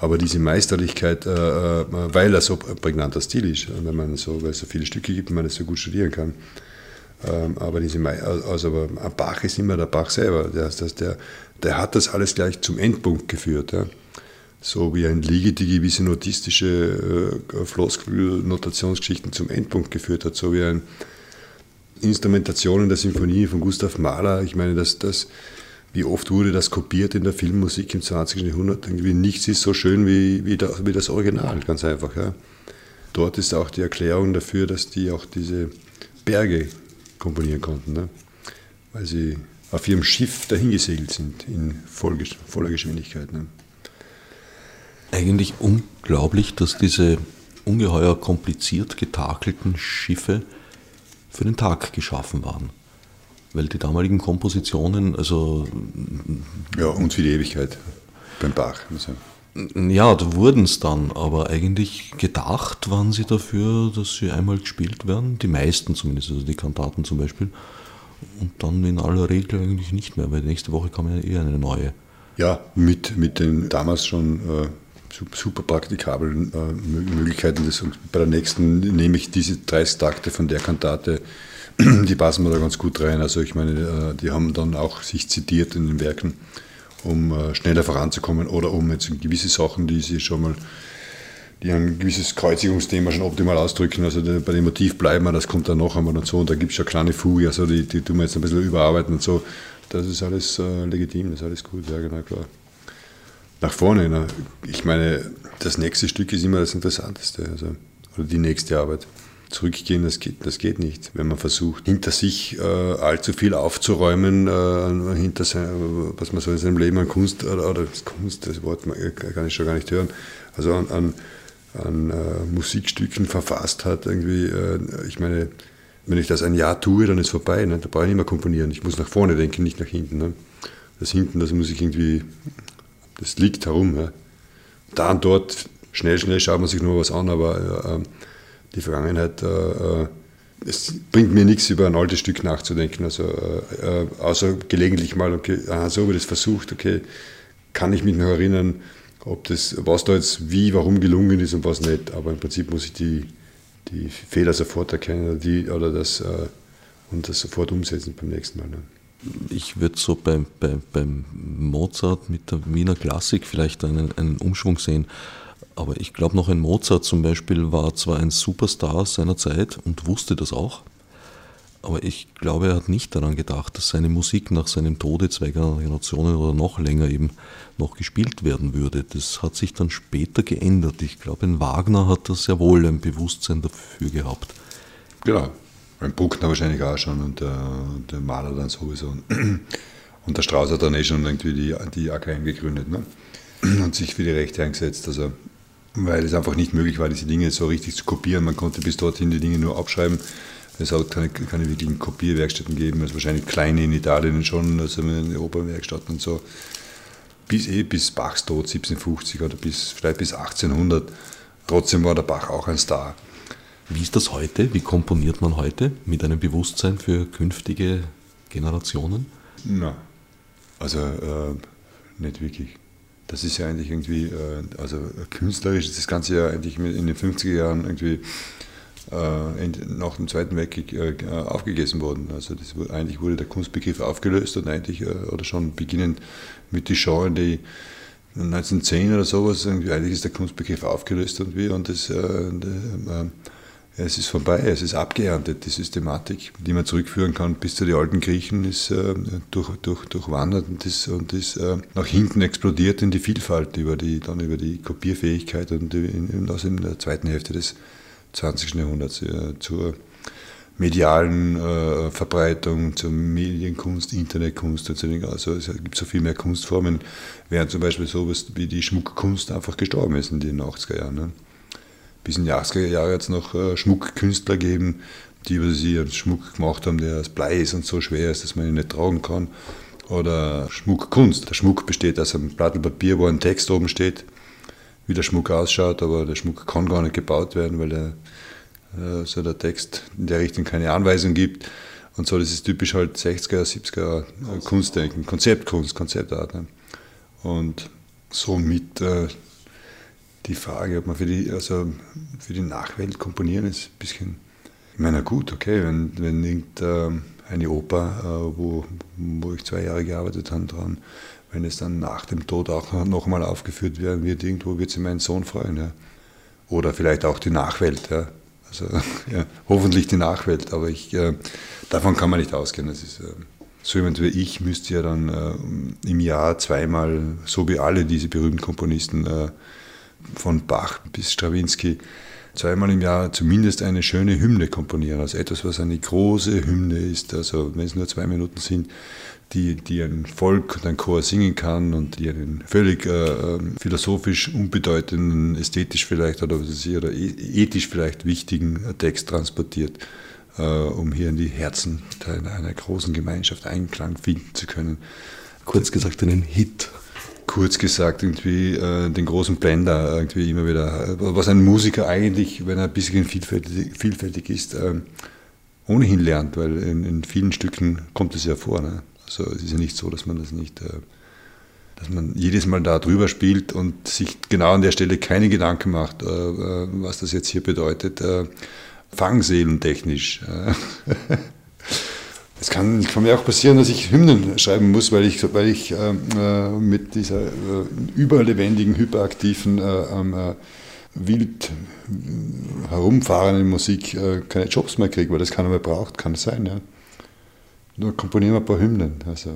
Aber diese Meisterlichkeit, äh, äh, weil er so prägnanter Stil ist, wenn man so, weil es so viele Stücke gibt und man das so gut studieren kann. Ähm, aber diese, also aber Bach ist immer der Bach selber. Der, der, der hat das alles gleich zum Endpunkt geführt. Ja. So wie ein Ligeti gewisse notistische äh, Floskel-Notationsgeschichten zum Endpunkt geführt hat, so wie ein Instrumentation in der Symphonie von Gustav Mahler. Ich meine, dass das wie oft wurde das kopiert in der Filmmusik im 20. Jahrhundert? Irgendwie nichts ist so schön wie, wie, das, wie das Original, ganz einfach. Ja. Dort ist auch die Erklärung dafür, dass die auch diese Berge komponieren konnten, ne? weil sie auf ihrem Schiff dahingesegelt sind in voller Geschwindigkeit. Ne? Eigentlich unglaublich, dass diese ungeheuer kompliziert getakelten Schiffe für den Tag geschaffen waren weil die damaligen Kompositionen, also. Ja, und für die Ewigkeit beim Bach. Also. Ja, da wurden es dann, aber eigentlich gedacht waren sie dafür, dass sie einmal gespielt werden, die meisten zumindest, also die Kantaten zum Beispiel, und dann in aller Regel eigentlich nicht mehr, weil nächste Woche kam ja eher eine neue. Ja, mit, mit den damals schon äh, super praktikablen äh, Möglichkeiten. Das, bei der nächsten nehme ich diese 30 Takte von der Kantate die passen mir da ganz gut rein. Also ich meine, äh, die haben dann auch sich zitiert in den Werken, um äh, schneller voranzukommen oder um jetzt gewisse Sachen, die sie schon mal die ein gewisses Kreuzigungsthema schon optimal ausdrücken. Also bei dem Motiv bleiben wir, das kommt dann noch einmal und so. Und da gibt es schon kleine Fuge, also die, die tun wir jetzt ein bisschen überarbeiten und so. Das ist alles äh, legitim, das ist alles gut, ja genau, klar. Nach vorne, na, ich meine, das nächste Stück ist immer das Interessanteste, also, oder die nächste Arbeit. Zurückgehen, das geht, das geht nicht. Wenn man versucht, hinter sich äh, allzu viel aufzuräumen, äh, hinter sein, was man so in seinem Leben an Kunst, oder, oder Kunst, das Wort kann ich schon gar nicht hören, also an, an an äh, Musikstücken verfasst hat. Irgendwie, äh, ich meine, wenn ich das ein Jahr tue, dann ist vorbei. Ne? Da brauche ich nicht mehr komponieren. Ich muss nach vorne denken, nicht nach hinten. Ne? Das hinten, das muss ich irgendwie, das liegt herum. Ja? Da und dort, schnell, schnell schaut man sich nur was an, aber äh, die Vergangenheit, äh, äh, es bringt mir nichts, über ein altes Stück nachzudenken. Also, äh, außer gelegentlich mal, okay, aha, so wird es versucht, okay, kann ich mich noch erinnern, ob das, was da jetzt wie, warum gelungen ist und was nicht. Aber im Prinzip muss ich die, die Fehler sofort erkennen oder, die, oder das, äh, und das sofort umsetzen beim nächsten Mal. Ne? Ich würde so beim, beim, beim Mozart mit der Wiener Klassik vielleicht einen, einen Umschwung sehen. Aber ich glaube noch ein Mozart zum Beispiel war zwar ein Superstar seiner Zeit und wusste das auch, aber ich glaube, er hat nicht daran gedacht, dass seine Musik nach seinem Tode zwei Generationen oder noch länger eben noch gespielt werden würde. Das hat sich dann später geändert. Ich glaube, ein Wagner hat da sehr wohl ein Bewusstsein dafür gehabt. Genau. Ein Bruckner wahrscheinlich auch schon und der, der Maler dann sowieso. Und der Strauß hat dann eh schon irgendwie die, die AKM gegründet ne? und sich für die Rechte eingesetzt. Also, weil es einfach nicht möglich war, diese Dinge so richtig zu kopieren. Man konnte bis dorthin die Dinge nur abschreiben es hat keine, keine wirklichen Kopierwerkstätten gegeben, also wahrscheinlich kleine in Italien schon, also in Opernwerkstätten und so. Bis eh bis Bachs Tod 1750 oder bis, vielleicht bis 1800. Trotzdem war der Bach auch ein Star. Wie ist das heute? Wie komponiert man heute mit einem Bewusstsein für künftige Generationen? Na, also äh, nicht wirklich. Das ist ja eigentlich irgendwie, äh, also künstlerisch ist das Ganze ja eigentlich in den 50er Jahren irgendwie äh, nach dem Zweiten Weltkrieg äh, aufgegessen worden. Also das, eigentlich wurde der Kunstbegriff aufgelöst und eigentlich, äh, oder schon beginnend mit die Genre, die 1910 oder sowas, eigentlich ist der Kunstbegriff aufgelöst und wir und das, es ist vorbei, es ist abgeerntet, die Systematik, die man zurückführen kann bis zu den alten Griechen, ist durch, durch, durchwandert und ist, und ist nach hinten explodiert in die Vielfalt, über die, dann über die Kopierfähigkeit und in, in, also in der zweiten Hälfte des 20. Jahrhunderts äh, zur medialen äh, Verbreitung, zur Medienkunst, Internetkunst und so Also es gibt so viel mehr Kunstformen, während zum Beispiel sowas wie die Schmuckkunst einfach gestorben ist in den 80er Jahren. Ne? Bis in die 80er Jahre es noch äh, Schmuckkünstler gegeben, die über sie einen Schmuck gemacht haben, der aus Blei ist und so schwer ist, dass man ihn nicht tragen kann. Oder Schmuckkunst. Der Schmuck besteht aus einem Blatt Papier, wo ein Text oben steht wie der Schmuck ausschaut, aber der Schmuck kann gar nicht gebaut werden, weil der, äh, der Text in der Richtung keine Anweisung gibt. Und so, das ist typisch halt 60er, 70er Kunstdenken, Konzeptkunst, Konzeptart. Ne? Und somit äh, die Frage, ob man für die, also für die Nachwelt komponieren ist, ein bisschen, ich meine, gut, okay, wenn, wenn irgendeine äh, Oper, äh, wo, wo ich zwei Jahre gearbeitet habe dran, wenn es dann nach dem Tod auch nochmal aufgeführt werden wird, irgendwo wird sich mein Sohn freuen. Ja. Oder vielleicht auch die Nachwelt. Ja. Also ja, hoffentlich die Nachwelt, aber ich, äh, davon kann man nicht ausgehen. Das ist, äh, so jemand wie ich müsste ja dann äh, im Jahr zweimal, so wie alle diese berühmten Komponisten, äh, von Bach bis Stravinsky, zweimal im Jahr zumindest eine schöne Hymne komponieren. Also etwas, was eine große Hymne ist. Also wenn es nur zwei Minuten sind, die, die ein Volk und ein Chor singen kann und die einen völlig äh, ähm, philosophisch unbedeutenden, ästhetisch vielleicht oder, was ich, oder e-, ethisch vielleicht wichtigen Text transportiert, äh, um hier in die Herzen einer großen Gemeinschaft Einklang finden zu können. Kurz gesagt, einen Hit kurz gesagt, irgendwie äh, den großen Blender irgendwie immer wieder, was ein Musiker eigentlich, wenn er ein bisschen vielfältig, vielfältig ist, äh, ohnehin lernt, weil in, in, vielen Stücken kommt es ja vor. Ne? Also es ist ja nicht so, dass man das nicht, äh, dass man jedes Mal da drüber spielt und sich genau an der Stelle keine Gedanken macht, äh, äh, was das jetzt hier bedeutet, fangseelentechnisch. Es kann, kann, mir auch passieren, dass ich Hymnen schreiben muss, weil ich, weil ich äh, mit dieser äh, überlebendigen, hyperaktiven, äh, wild herumfahrenden Musik äh, keine Jobs mehr kriege, weil das keiner mehr braucht, kann sein. Ja. Nur komponieren wir ein paar Hymnen, also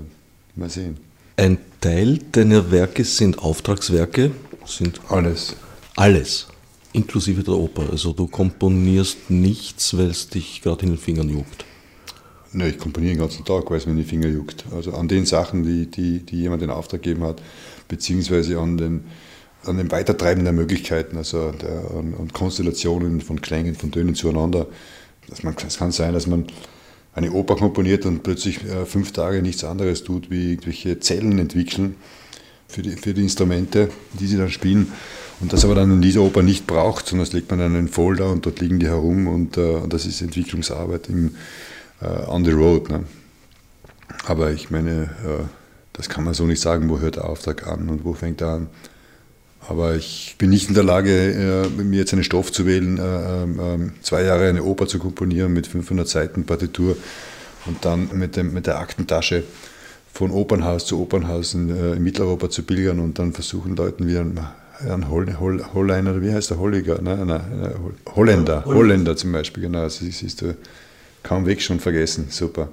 mal sehen. Ein Teil deiner Werke sind Auftragswerke, sind alles. Alles, inklusive der Oper. Also du komponierst nichts, weil es dich gerade in den Fingern juckt. Ne, ich komponiere den ganzen Tag, weil es mir in die Finger juckt. Also an den Sachen, die, die, die jemand in Auftrag gegeben hat, beziehungsweise an den, an dem Weitertreiben der Möglichkeiten, also der, an, an Konstellationen von Klängen, von Tönen zueinander. Dass man, es kann sein, dass man eine Oper komponiert und plötzlich äh, fünf Tage nichts anderes tut, wie irgendwelche Zellen entwickeln für die, für die Instrumente, die sie dann spielen. Und das aber dann in dieser Oper nicht braucht, sondern das legt man in einen Folder und dort liegen die herum und, äh, und das ist Entwicklungsarbeit im, on the road. Ne? Aber ich meine, äh, das kann man so nicht sagen, wo hört der Auftrag an und wo fängt er an. Aber ich bin nicht in der Lage, äh, mir jetzt einen Stoff zu wählen, äh, ähm, zwei Jahre eine Oper zu komponieren mit 500 Seiten Partitur und dann mit, dem, mit der Aktentasche von Opernhaus zu Opernhaus in, äh, in Mitteleuropa zu pilgern und dann versuchen Leuten wie ein, ein Hol, Hol, Holleiner, wie heißt der Holliger? Nein, nein, Holländer, Holländer zum Beispiel, genau. Das siehst du kaum weg, schon vergessen. Super.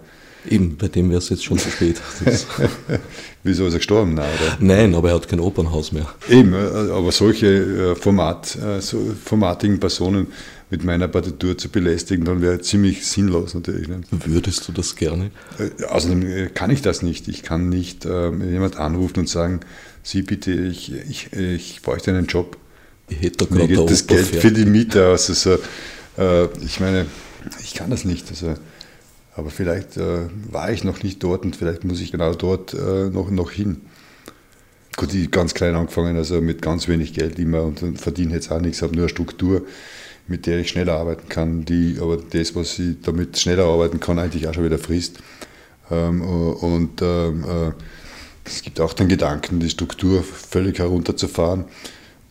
Eben, bei dem wäre es jetzt schon zu spät. Wieso ist er gestorben? Nein, oder? Nein, aber er hat kein Opernhaus mehr. Eben, äh, aber solche äh, Format, äh, so formatigen Personen mit meiner Partitur zu belästigen, dann wäre ziemlich sinnlos natürlich. Ne? Würdest du das gerne? Außerdem kann ich das nicht. Ich kann nicht äh, jemand anrufen und sagen, Sie bitte, ich, ich, ich bräuchte einen Job. Ich hätte da geht das Geld für die Miete aus. Also, ich meine, ich kann das nicht. Also, aber vielleicht äh, war ich noch nicht dort und vielleicht muss ich genau dort äh, noch, noch hin. Gut, ich ganz klein angefangen, also mit ganz wenig Geld immer und, verdiene jetzt auch nichts, habe nur eine Struktur, mit der ich schneller arbeiten kann, die aber das, was ich damit schneller arbeiten kann, eigentlich auch schon wieder frisst. Ähm, und ähm, äh, es gibt auch den Gedanken, die Struktur völlig herunterzufahren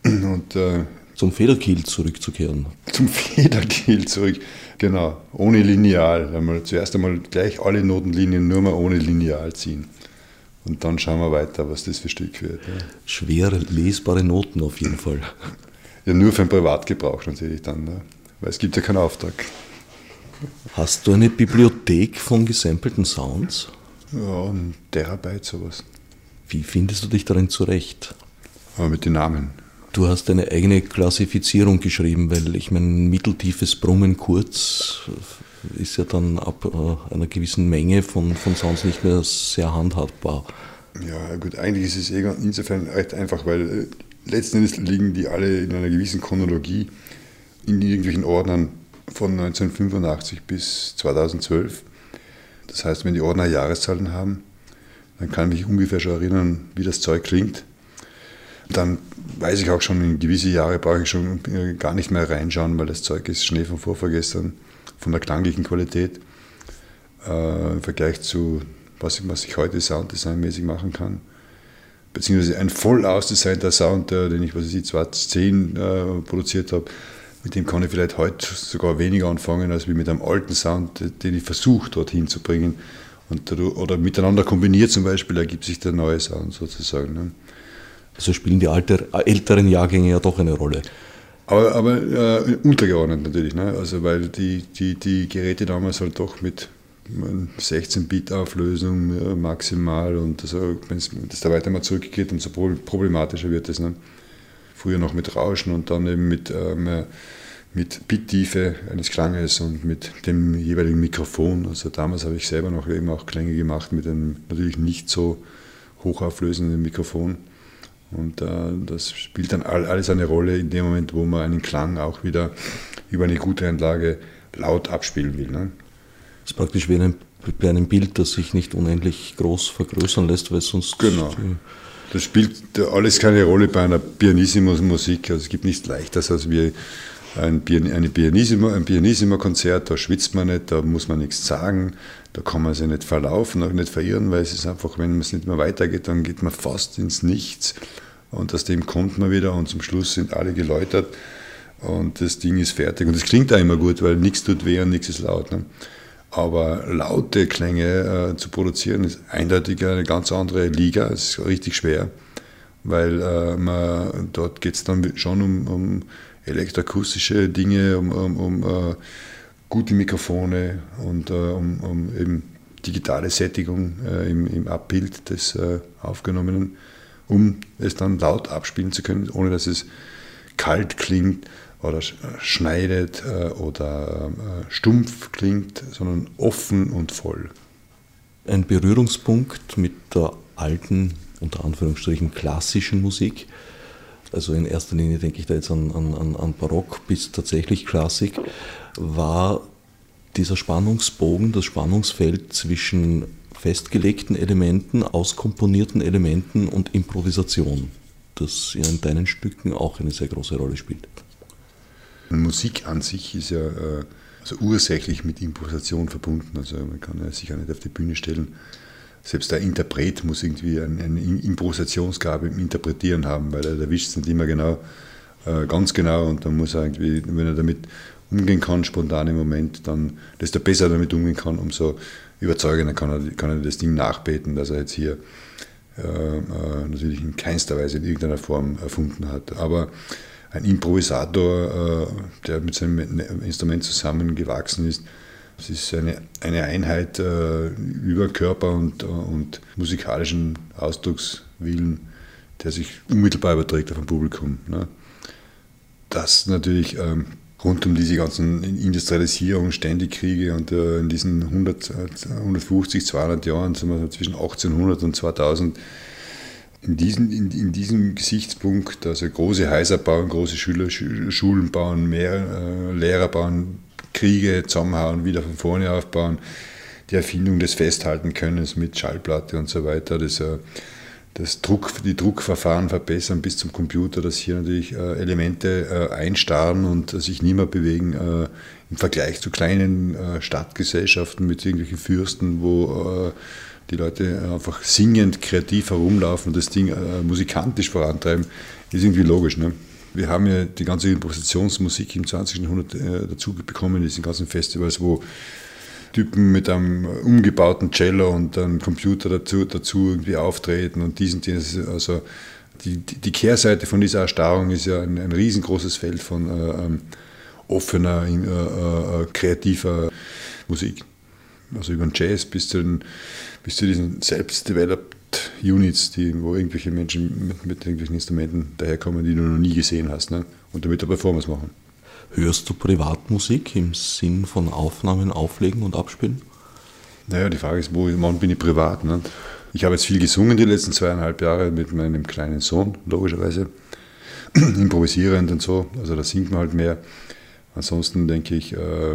und äh, zum Federkiel zurückzukehren. Zum Federkiel zurück. Genau, ohne Lineal. Einmal, zuerst einmal gleich alle Notenlinien nur mal ohne Lineal ziehen. Und dann schauen wir weiter, was das für Stück wird. Ja. Schwere lesbare Noten auf jeden Fall. Ja, nur für den Privatgebrauch natürlich dann, ne? weil es gibt ja keinen Auftrag. Hast du eine Bibliothek von gesampelten Sounds? Ja, ein Terabyte sowas. Wie findest du dich darin zurecht? Aber mit den Namen. Du hast eine eigene Klassifizierung geschrieben, weil ich mein mitteltiefes Brummen kurz ist ja dann ab äh, einer gewissen Menge von, von Sounds nicht mehr sehr handhabbar. Ja, gut, eigentlich ist es eh insofern recht einfach, weil äh, letzten Endes liegen die alle in einer gewissen Chronologie in irgendwelchen Ordnern von 1985 bis 2012. Das heißt, wenn die Ordner Jahreszahlen haben, dann kann ich mich ungefähr schon erinnern, wie das Zeug klingt dann weiß ich auch schon, in gewisse Jahre brauche ich schon gar nicht mehr reinschauen, weil das Zeug ist Schnee von vorvergestern, von der klanglichen Qualität äh, im Vergleich zu, was, was ich heute Sounddesignmäßig machen kann. Beziehungsweise ein voll ausdesignter Sound, äh, den ich, was ich 2010 äh, produziert habe, mit dem kann ich vielleicht heute sogar weniger anfangen, als wie mit einem alten Sound, den ich versuche, dorthin zu bringen. Und, oder miteinander kombiniert zum Beispiel, ergibt sich der neue Sound sozusagen. Ne? Also spielen die alter, älteren Jahrgänge ja doch eine Rolle. Aber, aber äh, untergeordnet natürlich, ne? also weil die, die, die Geräte damals halt doch mit 16-Bit-Auflösung ja, maximal und also, wenn es da weiter mal zurückgeht, umso problematischer wird es. Ne? Früher noch mit Rauschen und dann eben mit, ähm, mit Bittiefe eines Klanges und mit dem jeweiligen Mikrofon. Also damals habe ich selber noch eben auch Klänge gemacht mit einem natürlich nicht so hochauflösenden Mikrofon. Und äh, das spielt dann alles eine Rolle in dem Moment, wo man einen Klang auch wieder über eine gute Anlage laut abspielen will. Ne? Das ist praktisch wie ein, bei einem Bild, das sich nicht unendlich groß vergrößern lässt, weil sonst. Genau. Das spielt alles keine Rolle bei einer Pianissimo-Musik. Also es gibt nichts Leichteres als wie ein, Pianissimo, ein Pianissimo-Konzert, da schwitzt man nicht, da muss man nichts sagen, da kann man sich nicht verlaufen, auch nicht verirren, weil es ist einfach, wenn es nicht mehr weitergeht, dann geht man fast ins Nichts. Und aus dem kommt man wieder und zum Schluss sind alle geläutert und das Ding ist fertig. Und es klingt auch immer gut, weil nichts tut weh und nichts ist laut. Ne? Aber laute Klänge äh, zu produzieren ist eindeutig eine ganz andere Liga, es ist richtig schwer, weil äh, man, dort geht es dann schon um, um elektroakustische Dinge, um, um, um uh, gute Mikrofone und uh, um, um, eben digitale Sättigung uh, im, im, Abbild des Aufgenommenen, um es dann laut abspielen zu können, ohne dass es kalt klingt oder schneidet oder stumpf klingt, sondern offen und voll. Ein Berührungspunkt mit der alten, unter Anführungsstrichen klassischen Musik also in erster Linie denke ich da jetzt an, an, an Barock bis tatsächlich Klassik, war dieser Spannungsbogen, das Spannungsfeld zwischen festgelegten Elementen, auskomponierten Elementen und Improvisation, das ja in deinen Stücken auch eine sehr große Rolle spielt. Musik an sich ist ja äh, also ursächlich mit Improvisation verbunden. Also man kann ja sich auch nicht auf die Bühne stellen selbst der Interpret muss irgendwie eine, eine Improvisationsgabe im Interpretieren haben, weil er erwischt es nicht immer genau, äh, ganz genau und dann muss er irgendwie, wenn er damit umgehen kann, spontan im Moment, dann, desto besser er damit umgehen kann, umso überzeugender kann er, kann er das Ding nachbeten, dass er jetzt hier äh, äh, natürlich in keinster Weise in irgendeiner Form erfunden hat. Aber ein Improvisator, äh, der mit seinem Instrument zusammengewachsen ist, es ist eine, eine Einheit äh, über Körper und, und musikalischen Ausdruckswillen, der sich unmittelbar überträgt auf ein Publikum. Ne? Das natürlich ähm, rund um diese ganzen Industrialisierung, ständig Kriege und äh, in diesen 100, 150, 200 Jahren, wir zwischen 1800 und 2000, in, diesen, in, in, diesem Gesichtspunkt, also große Häuser bauen, große Schüler, Schulen bauen, mehr äh, Lehrer bauen, Kriege zusammenhauen, wieder von vorne aufbauen, die Erfindung des Festhaltenkönnens mit Schallplatte und so weiter, das, äh, das Druck, die Druckverfahren verbessern bis zum Computer, dass hier natürlich äh, Elemente äh, einstarren und sich nicht mehr bewegen im Vergleich zu kleinen Stadtgesellschaften mit irgendwelchen Fürsten, wo die Leute einfach singend, kreativ herumlaufen und das Ding musikantisch vorantreiben, ist irgendwie logisch. Ne? Wir haben ja die ganze Improvisationsmusik im 20. Jahrhundert äh, dazu bekommen, diesen ganzen Festivals, wo Typen mit einem umgebauten Cello und einem Computer dazu, dazu irgendwie auftreten und diesen, also die, die Kehrseite von dieser Erstarrung ist ja ein, ein riesengroßes Feld von äh, ähm, offener, äh, äh, kreativer Musik. Also über den Jazz bis zu, den, bis zu diesen selbst-developed Units, die, wo irgendwelche Menschen mit, mit irgendwelchen Instrumenten daherkommen, die du noch nie gesehen hast ne? und damit eine Performance machen. Hörst du Privatmusik im Sinn von Aufnahmen, Auflegen und Abspielen? Naja, die Frage ist, wo wann bin ich privat? Ne? Ich habe jetzt viel gesungen die letzten zweieinhalb Jahre mit meinem kleinen Sohn, logischerweise, improvisierend und so, also da singt man halt mehr. Ansonsten denke ich, äh,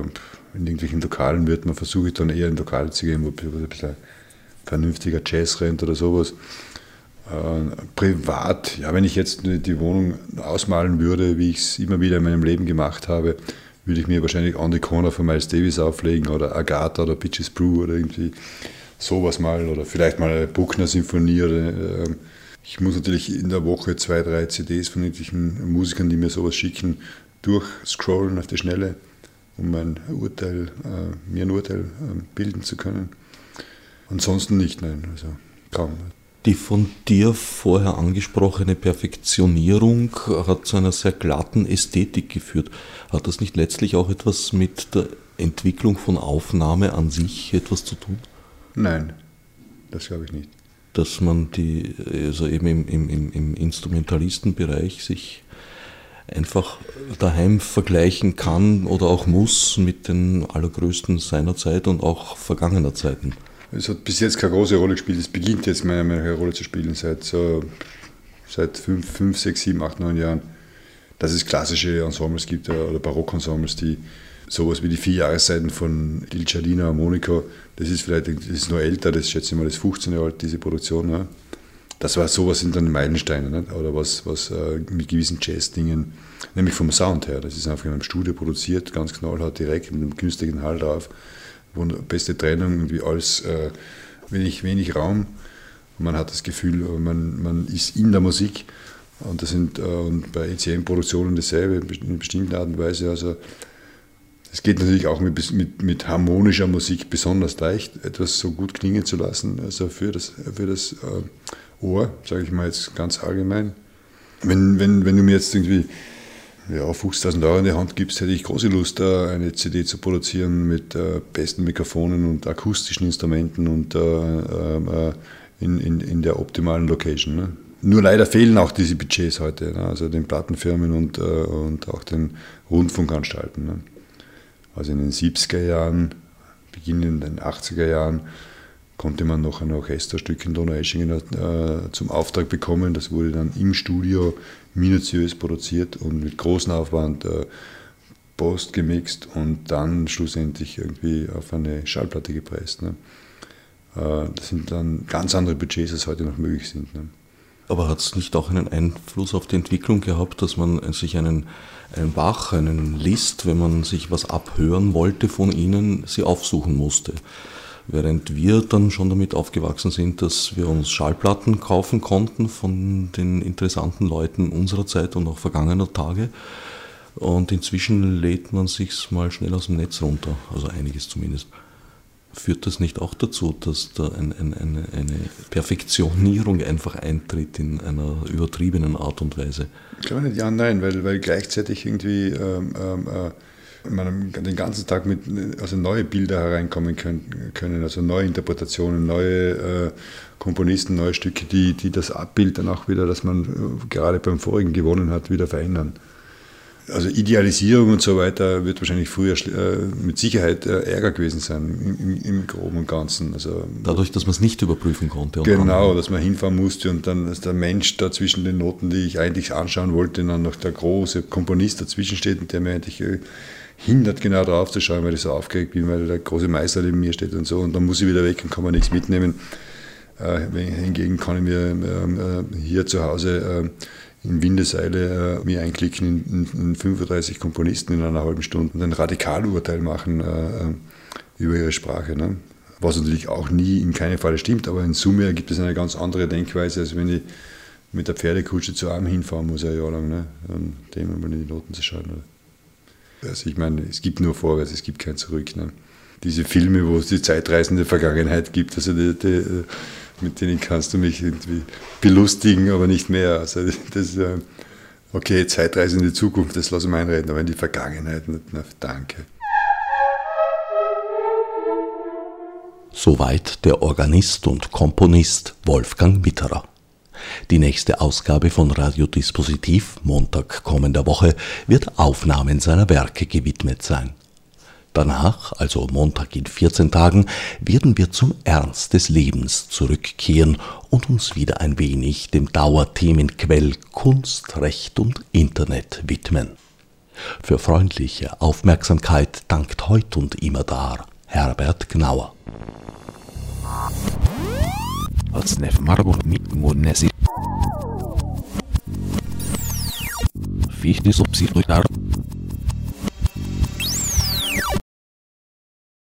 in irgendwelchen Lokalen wird man, versuche ich dann eher in Lokale zu gehen, wo ein bisschen vernünftiger Jazz rennt oder sowas. Äh, privat, ja, wenn ich jetzt die Wohnung ausmalen würde, wie ich es immer wieder in meinem Leben gemacht habe, würde ich mir wahrscheinlich On the Corner von Miles Davis auflegen oder Agatha oder Pitches Brew oder irgendwie sowas mal oder vielleicht mal eine Bruckner Sinfonie oder äh, ich muss natürlich in der Woche zwei, drei CDs von irgendwelchen Musikern, die mir sowas schicken, durchscrollen auf die Schnelle, um mein Urteil, äh, mir ein Urteil äh, bilden zu können. Ansonsten nicht, nein, also kaum. Die von dir vorher angesprochene Perfektionierung hat zu einer sehr glatten Ästhetik geführt. Hat das nicht letztlich auch etwas mit der Entwicklung von Aufnahme an sich etwas zu tun? Nein, das glaube ich nicht. Dass man die, also eben im, im, im Instrumentalistenbereich sich einfach daheim vergleichen kann oder auch muss mit den allergrößten seiner Zeit und auch vergangener Zeiten. Es hat bis jetzt keine große Rolle gespielt. Es beginnt jetzt mehr eine Rolle zu spielen seit so seit fünf, fünf, sechs, sieben, acht, neun Jahren, dass es klassische Ensembles gibt oder Barockensembles, die sowas wie die vier Jahreszeiten von Il Cialino Monaco, das ist vielleicht das ist nur älter, das schätze ich mal, das ist 15 Jahre alt, diese Produktion. Ja. Das war sowas sind dann Meilensteine, nicht? oder was, was äh, mit gewissen Jazz-Dingen, nämlich vom Sound her. Das ist einfach in einem Studio produziert, ganz knallhart direkt mit einem künstlichen Hall drauf beste Trennung, irgendwie alles äh, wenig, wenig Raum. man hat das Gefühl, man, man ist in der Musik. Und das sind äh, und bei ECM-Produktionen dasselbe in einer bestimmten Art und Weise. Also es geht natürlich auch mit, mit, mit, harmonischer Musik besonders leicht, etwas so gut klingen zu lassen, also für das, für das äh, Ohr, sage ich mal jetzt ganz allgemein. Wenn, wenn, wenn du mir jetzt irgendwie ja, 50.000 Euro in die Hand gibst, hätte ich große Lust, eine CD zu produzieren mit äh, besten Mikrofonen und akustischen Instrumenten und äh, äh, in, in, in der optimalen Location. Ne? Nur leider fehlen auch diese Budgets heute, ne? also den Plattenfirmen und, äh, und auch den Rundfunkanstalten. Ne? Also in den 70er Jahren, Beginn in den 80er Jahren, konnte man noch ein Orchesterstück in Donaueschingen äh, zum Auftrag bekommen. Das wurde dann im Studio minutiös produziert und mit großem Aufwand äh, post gemixt und dann schlussendlich irgendwie auf eine Schallplatte gepresst. Ne? Äh, das sind dann ganz andere Budgets, als heute noch möglich sind. Ne? Aber hat es nicht auch einen Einfluss auf die Entwicklung gehabt, dass man sich einen, einen Bach, einen List, wenn man sich was abhören wollte von ihnen, sie aufsuchen musste? Während wir dann schon damit aufgewachsen sind, dass wir uns Schallplatten kaufen konnten von den interessanten Leuten unserer Zeit und auch vergangener Tage. Und inzwischen lädt man sich mal schnell aus dem Netz runter, also einiges zumindest. Führt das nicht auch dazu, dass da ein, ein, eine, eine Perfektionierung einfach eintritt in einer übertriebenen Art und Weise? Ich glaube nicht, ja, nein, weil, weil gleichzeitig irgendwie ähm, ähm, äh, man den ganzen Tag mit also neue Bilder hereinkommen können, also neue Interpretationen, neue äh, Komponisten, neue Stücke, die, die das Abbild dann auch wieder, das man äh, gerade beim vorigen gewonnen hat, wieder verändern. Also Idealisierung und so weiter wird wahrscheinlich früher äh, mit Sicherheit äh, Ärger gewesen sein im, im, Groben und Ganzen. Also, Dadurch, dass man es nicht überprüfen konnte. Genau, dass man hinfahren musste und dann dass der Mensch da zwischen den Noten, die ich eigentlich anschauen wollte, dann noch der große Komponist dazwischen steht und der mir eigentlich hindert, genau drauf zu schauen, weil ich so aufgeregt bin, weil der große Meister neben mir steht und so. Und dann muss ich wieder weg und kann mir nichts mitnehmen. Äh, hingegen kann ich mir ähm, äh, hier zu Hause äh, in Windeseile äh, mir einklicken in, in, in, 35 Komponisten in einer halben Stunde und ein Radikalurteil machen äh, äh, über ihre Sprache. Ne? Was natürlich auch nie in keinem Fall stimmt, aber in Summe ergibt es eine ganz andere Denkweise, als wenn ich mit der Pferdekutsche zu einem hinfahren muss, ein Jahr lang, ne? um dem einmal in die Noten zu schauen. Oder? Also ich meine, es gibt nur vorwärts, es gibt kein Zurück. Ne? Diese Filme, wo es die zeitreisende Vergangenheit gibt, also die, die, mit denen kannst du mich irgendwie belustigen, aber nicht mehr. Also das, okay, Zeitreise in die Zukunft, das lasse ich mal einreden, aber in die Vergangenheit, nicht, na, danke. Soweit der Organist und Komponist Wolfgang Mitterer. Die nächste Ausgabe von Radiodispositiv, Montag kommender Woche, wird Aufnahmen seiner Werke gewidmet sein. Danach, also Montag in 14 Tagen, werden wir zum Ernst des Lebens zurückkehren und uns wieder ein wenig dem Dauerthemenquell Kunst, Recht und Internet widmen. Für freundliche Aufmerksamkeit dankt heut und immer dar Herbert Gnauer. Odsnev Marburg Nesi. Fichte subsidiar